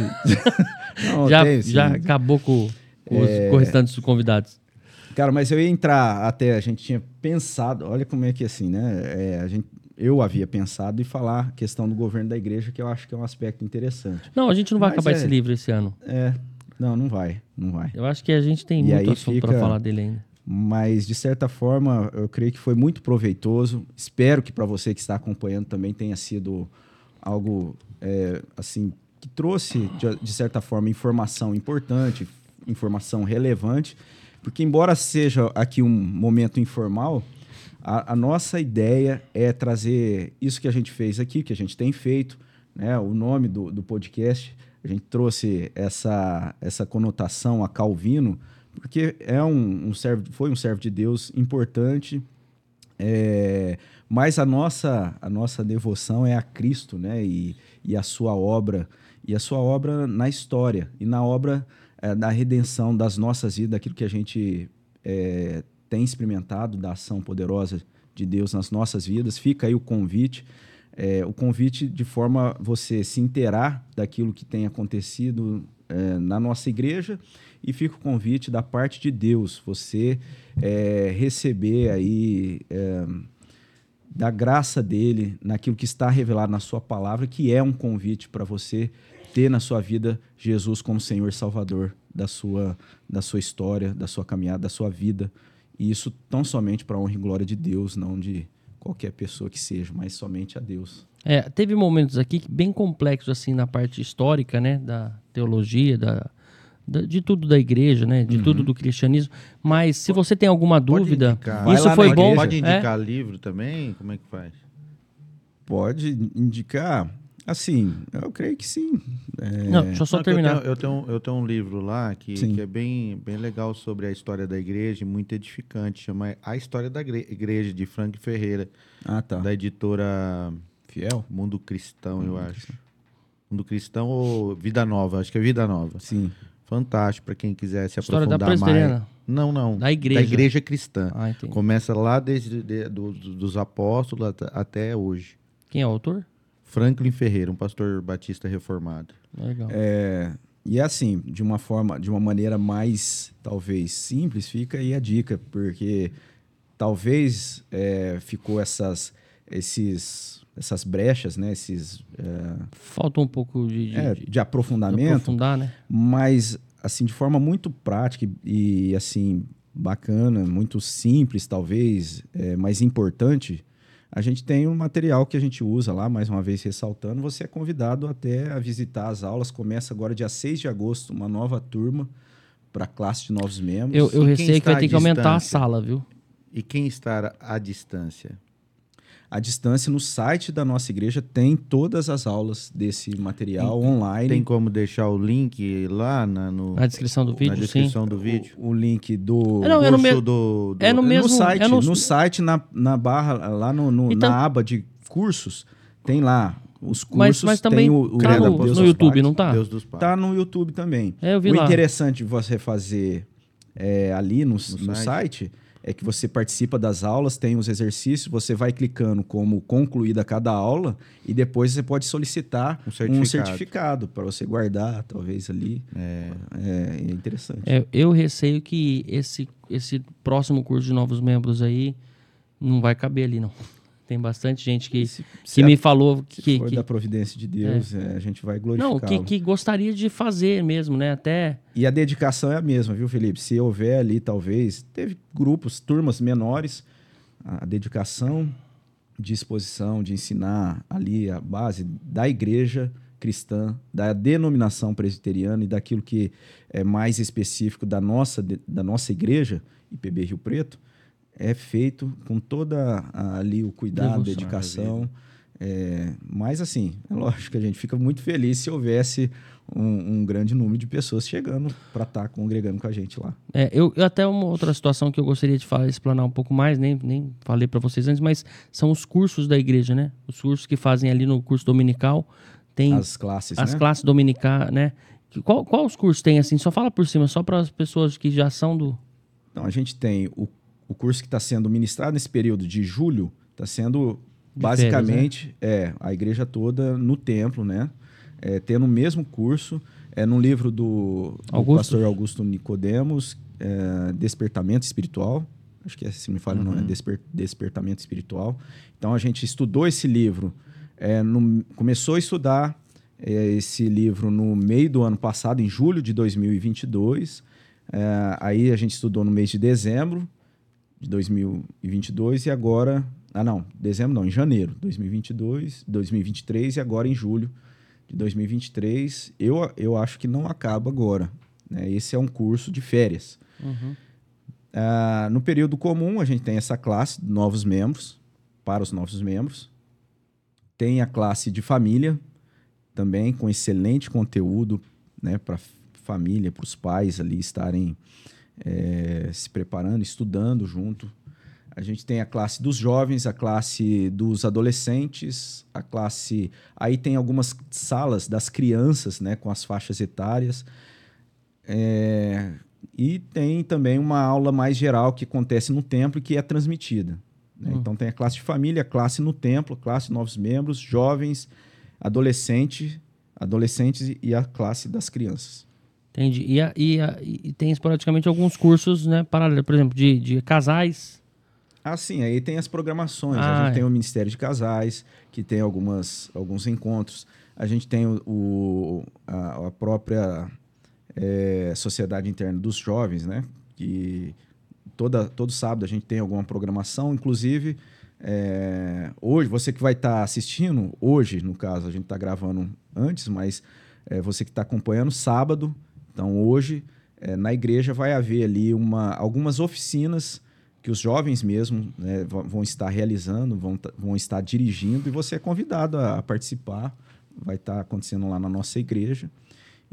Não, já já acabou com, com os É. restantes convidados. Cara, mas eu ia entrar até, a gente tinha pensado, olha como é que assim, né? É, a gente, eu havia pensado em falar a questão do governo da igreja, que eu acho que é um aspecto interessante. Não, a gente não vai Mas acabar é. esse livro esse ano. É, não, não vai, não vai. Eu acho que a gente tem E muito assunto fica- falar dele ainda. Mas, de certa forma, eu creio que foi muito proveitoso. Espero que para você que está acompanhando também tenha sido algo, é, assim, que trouxe, de, de certa forma, informação importante, informação relevante. Porque, embora seja aqui um momento informal, a, a nossa ideia é trazer isso que a gente fez aqui, que a gente tem feito, né? o nome do, do podcast, a gente trouxe essa, essa conotação a Calvino, porque é um, um servo, foi um servo de Deus importante, é, mas a nossa, a nossa devoção é a Cristo, né? E, e a sua obra, e a sua obra na história, e na obra é, da redenção das nossas vidas, daquilo que a gente é, tem experimentado, da ação poderosa de Deus nas nossas vidas. Fica aí o convite. é, o convite de forma você se inteirar daquilo que tem acontecido é, na nossa igreja e fica o convite da parte de Deus, você é, receber aí é, da graça dele naquilo que está revelado na sua palavra, que é um convite para você ter na sua vida Jesus como Senhor Salvador da sua, da sua história, da sua caminhada, da sua vida. E isso tão somente para a honra e glória de Deus, não de qualquer pessoa que seja, mas somente a Deus. É, teve momentos aqui bem complexos, assim, na parte histórica, né? Da teologia, da, da- de tudo da igreja, né? De tudo do cristianismo. Mas se você tem alguma dúvida, isso foi bom. Pode é? indicar livro também? Como é que faz? Pode indicar? Assim, eu creio que sim. É, Não, deixa eu só Não, que eu terminar. tenho- Eu tenho, eu tenho um livro lá que, que é bem, bem legal sobre a história da igreja, e muito edificante. Chama A História da Gre- Igreja, de Frank Ferreira, Ah, tá. da editora Fiel? Mundo Cristão, eu acho. Mundo Cristão ou Vida Nova? Acho que é Vida Nova. Sim. Fantástico para quem quiser se História da aprofundar mais. presbiteriana. Não, não. Da igreja. Da igreja cristã. Ah. Começa lá desde de- do- do- dos apóstolos até, até hoje. Quem é o autor? Franklin Ferreira, um pastor batista reformado. Legal. É, e assim, de uma forma, de uma maneira mais, talvez, simples, fica aí a dica, porque talvez é, ficou essas, esses, essas brechas, né? Esses, é, Falta um pouco de, de, é, de- de de aprofundamento, aprofundar, né? mas assim de forma muito prática e, e, assim bacana, muito simples, talvez, é, mas importante, a gente tem um material que a gente usa lá, mais uma vez ressaltando. Você é convidado até a visitar as aulas. Começa agora dia 6 de agosto, uma nova turma para a classe de novos membros. Eu, eu receio que vai ter que aumentar a sala, viu? E quem está à distância? A distância no site da nossa igreja tem todas as aulas desse material online. Tem como deixar o link lá na, no, Na descrição do vídeo, na sim. descrição do vídeo? o, o link do. É, não, é no Curso me- do, do- é no no mesmo- site, é no- no... site, na, na barra, lá no, no- Então- na aba de cursos, tem lá os cursos. Mas, mas também tem o, o tá no. Deus no dos YouTube, Pais. não tá? Deus dos Pais. Tá no YouTube também. É, eu vi o lá. interessante de você fazer é, ali no, no site. site. É que você participa das aulas, tem os exercícios, você vai clicando como concluída cada aula e depois você pode solicitar Um um certificado. certificado para você guardar, talvez ali. É, É, é interessante. É, eu receio que esse, esse próximo curso de novos membros aí não vai caber ali, não. Tem bastante gente que, Se- que se me a- falou Se que. for que- da providência de Deus, é, a gente vai glorificar. não, que, que gostaria de fazer mesmo, né? Até. E a dedicação é a mesma, viu, Felipe? Se houver ali, talvez, teve grupos, turmas menores, a dedicação, disposição de ensinar ali a base da igreja cristã, da denominação presbiteriana e daquilo que é mais específico da nossa, da nossa igreja, IPB Rio Preto, é feito com toda a- ali o cuidado, Devoção. dedicação. É, mas assim, é lógico que a gente fica muito feliz se houvesse um, um grande número de pessoas chegando para estar congregando com a gente lá. É, eu, eu até uma outra situação que eu gostaria de falar, explanar um pouco mais, nem, nem falei para vocês antes, mas são os cursos da igreja, né? Os cursos que fazem ali no curso dominical. Tem As classes, as né? classes dominicais, né? Qual, qual os cursos tem assim? Só fala por cima, só para as pessoas que já são do. Então, a gente tem o, o curso que está sendo ministrado nesse período de julho, está sendo De basicamente é, a igreja toda no templo, né? É, tendo o mesmo curso. É num livro do, do pastor Augusto Nicodemos, é, Despertamento Espiritual. Acho que é, se me falha o nome, é Desper- Despertamento Espiritual. Então, a gente estudou esse livro, é, no- começou a estudar é, esse livro no meio do ano passado, em julho de 2022. É, aí a gente estudou no mês de dezembro de 2022 e agora. Ah, não, dezembro não, em janeiro de 2022, 2023 e agora em julho de 2023. Eu, eu acho que não acaba agora. Né? Esse é um curso de férias. Ah, no período comum, a gente tem essa classe de novos membros, para os novos membros. Tem a classe de família, também com excelente conteúdo né, para família, para os pais ali estarem eh, se preparando, estudando junto. A gente tem a classe dos jovens, a classe dos adolescentes, a classe. Aí tem algumas salas das crianças, né, com as faixas etárias. É, E tem também uma aula mais geral que acontece no templo e que é transmitida. né? Então tem a classe de família, a classe no templo, a classe de novos membros, jovens, adolescente, adolescentes e a classe das crianças. Entendi. E, a- e, a- e tem esporadicamente alguns cursos, né? Paralelos, por exemplo, de, de casais. Ah, sim, aí tem as programações. Ah, a gente é. tem o Ministério de Casais, que tem algumas, alguns encontros. A gente tem o, o- a, a própria eh, Sociedade Interna dos Jovens, né? Que toda, todo sábado a gente tem alguma programação. Inclusive, eh, hoje, você que vai estar assistindo, hoje, no caso, a gente está gravando antes, mas eh, você que está acompanhando, sábado, então hoje, eh, na igreja vai haver ali uma, algumas oficinas que os jovens mesmo né, vão estar realizando, vão, vão estar dirigindo e você é convidado a, participar. Vai estar acontecendo lá na nossa igreja.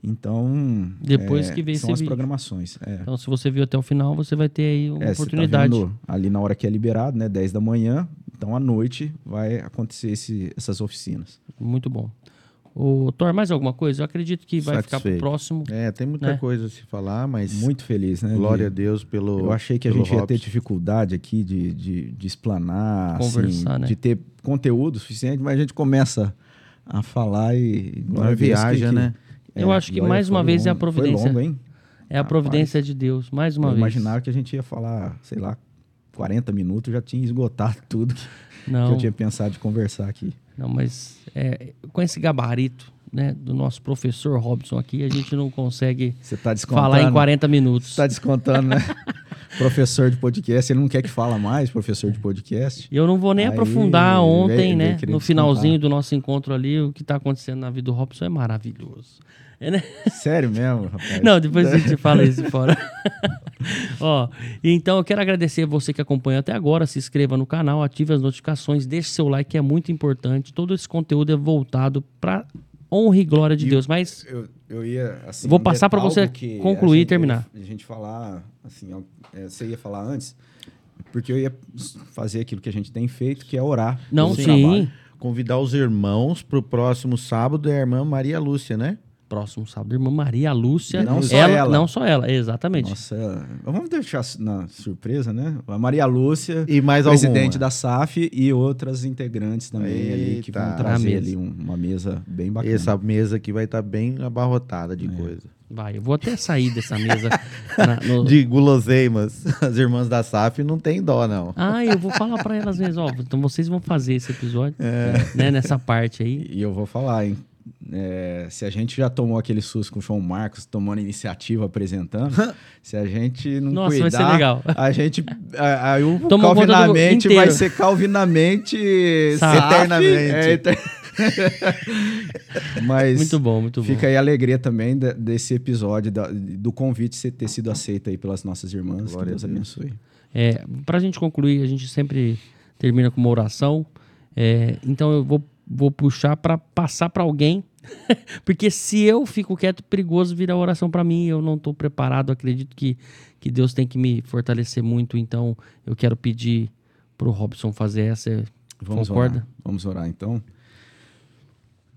Então, Depois é, que esse são as vídeo. programações. É. Então, se você viu até o final, você vai ter aí uma É, tá oportunidade. vendo ali na hora que é liberado, né, 10 da manhã. Então, à noite vai acontecer esse- essas oficinas. Muito bom. O Thor, mais alguma coisa? Eu acredito que vai ficar pro próximo. É, tem muita Né? coisa a se falar, mas Muito feliz, né? glória a de- Deus pelo. Eu achei que a gente ia ter Robson. dificuldade aqui de, de, de explanar, Conversar, assim, né? de ter conteúdo suficiente, mas a gente começa a falar e... A Deus viaja, né? Eu acho que mais uma vez é a longo. Foi providência. longo, hein? É a Rapaz. providência de Deus, mais uma Eu vez. imaginava que a gente ia falar, sei lá, 40 minutos, já tinha esgotado tudo que, que Não, eu tinha pensado de conversar aqui. Não, mas é, com esse gabarito né, do nosso professor Robson aqui, a gente não consegue está descontando? falar em 40 minutos. Você tá descontando, né? professor de podcast, ele não quer que fala mais, professor de podcast. Eu não vou nem Aí, aprofundar ontem, né? No finalzinho descontar. do nosso encontro ali, o que tá acontecendo na vida do Robson é maravilhoso. É, né? Sério mesmo, rapaz? Não, depois a gente fala isso fora. Ó, então eu quero agradecer você que acompanhou até agora. Se inscreva no canal, ative as notificações, deixe seu like, que é muito importante. Todo esse conteúdo é voltado para honra e glória de E- Deus. Mas Eu, eu ia, assim, Vou passar pra algo você que concluir a e gente- terminar. A gente falar, assim, é, você ia falar antes, porque eu ia fazer aquilo que a gente tem feito, que é orar. não, sim. trabalho. Convidar os irmãos pro próximo sábado é a irmã Maria Lúcia, né? Próximo sábado, irmã Maria Lúcia. Não só ela, ela. Não só ela, exatamente. Nossa, vamos deixar na surpresa, né? A Maria Lúcia, E mais presidente alguma. da SAF e outras integrantes também ali que vão Eita. trazer ali um- uma mesa bem bacana. Essa mesa aqui vai estar bem abarrotada de coisa. Vai, eu vou até sair dessa mesa. na- no- De guloseimas. As irmãs da SAF não tem dó, não. Ah, eu vou falar pra elas mesmo, ó. Então vocês vão fazer esse episódio, né? Nessa parte aí. E eu vou falar, hein? É, se a gente já tomou aquele susto com o João Marcos, tomando iniciativa, apresentando, se a gente não Nossa, vai cuidar, ser legal. a gente, a- aí o Toma calvinamente vai ser calvinamente Eternamente. é, eter- Mas Muito bom, muito bom. fica aí a alegria também de- desse episódio, da- do convite ser- ter sido aceito aí pelas nossas irmãs. Glória que Deus a Deus. abençoe. É, pra gente concluir, a gente sempre termina com uma oração. É, então eu vou, vou puxar pra passar pra alguém. Porque se eu fico quieto, perigoso virar oração pra mim. Eu não tô preparado. Acredito que, que Deus tem que me fortalecer muito. Então eu quero pedir pro Robson fazer essa. Vamos Concorda? orar. Vamos orar então.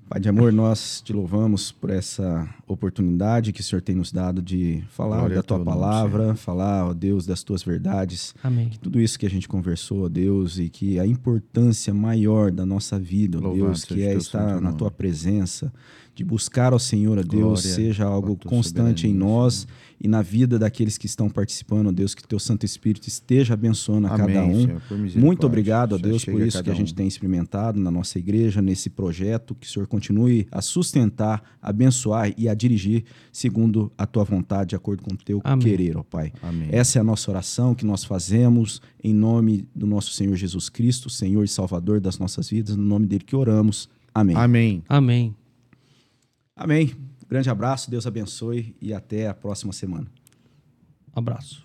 Pai de amor, nós te louvamos por essa oportunidade que o Senhor tem nos dado de falar Glória da tua teu nome, palavra, falar, ó Deus, das tuas verdades. Amém. Tudo isso que a gente conversou, ó Deus, e que a importância maior da nossa vida, ó Louvado Deus, que é teu estar na nome. tua presença, de buscar ao Senhor, ó Deus, Glória seja algo constante em nós e na vida daqueles que estão participando, ó Deus, que teu Santo Espírito esteja abençoando a cada Amém, um. Senhor, por misericórdia. Muito obrigado a Já Deus por isso que cada a gente um. tem experimentado na nossa igreja, nesse projeto. Que o Senhor continue a sustentar, abençoar e a dirigir segundo a tua vontade, de acordo com o teu Amém. querer, ó Pai. Amém. Essa é a nossa oração que nós fazemos em nome do nosso Senhor Jesus Cristo, Senhor e Salvador das nossas vidas, no nome dele que oramos. Amém. Amém. Amém. Amém. Grande abraço, Deus abençoe e até a próxima semana. Abraço.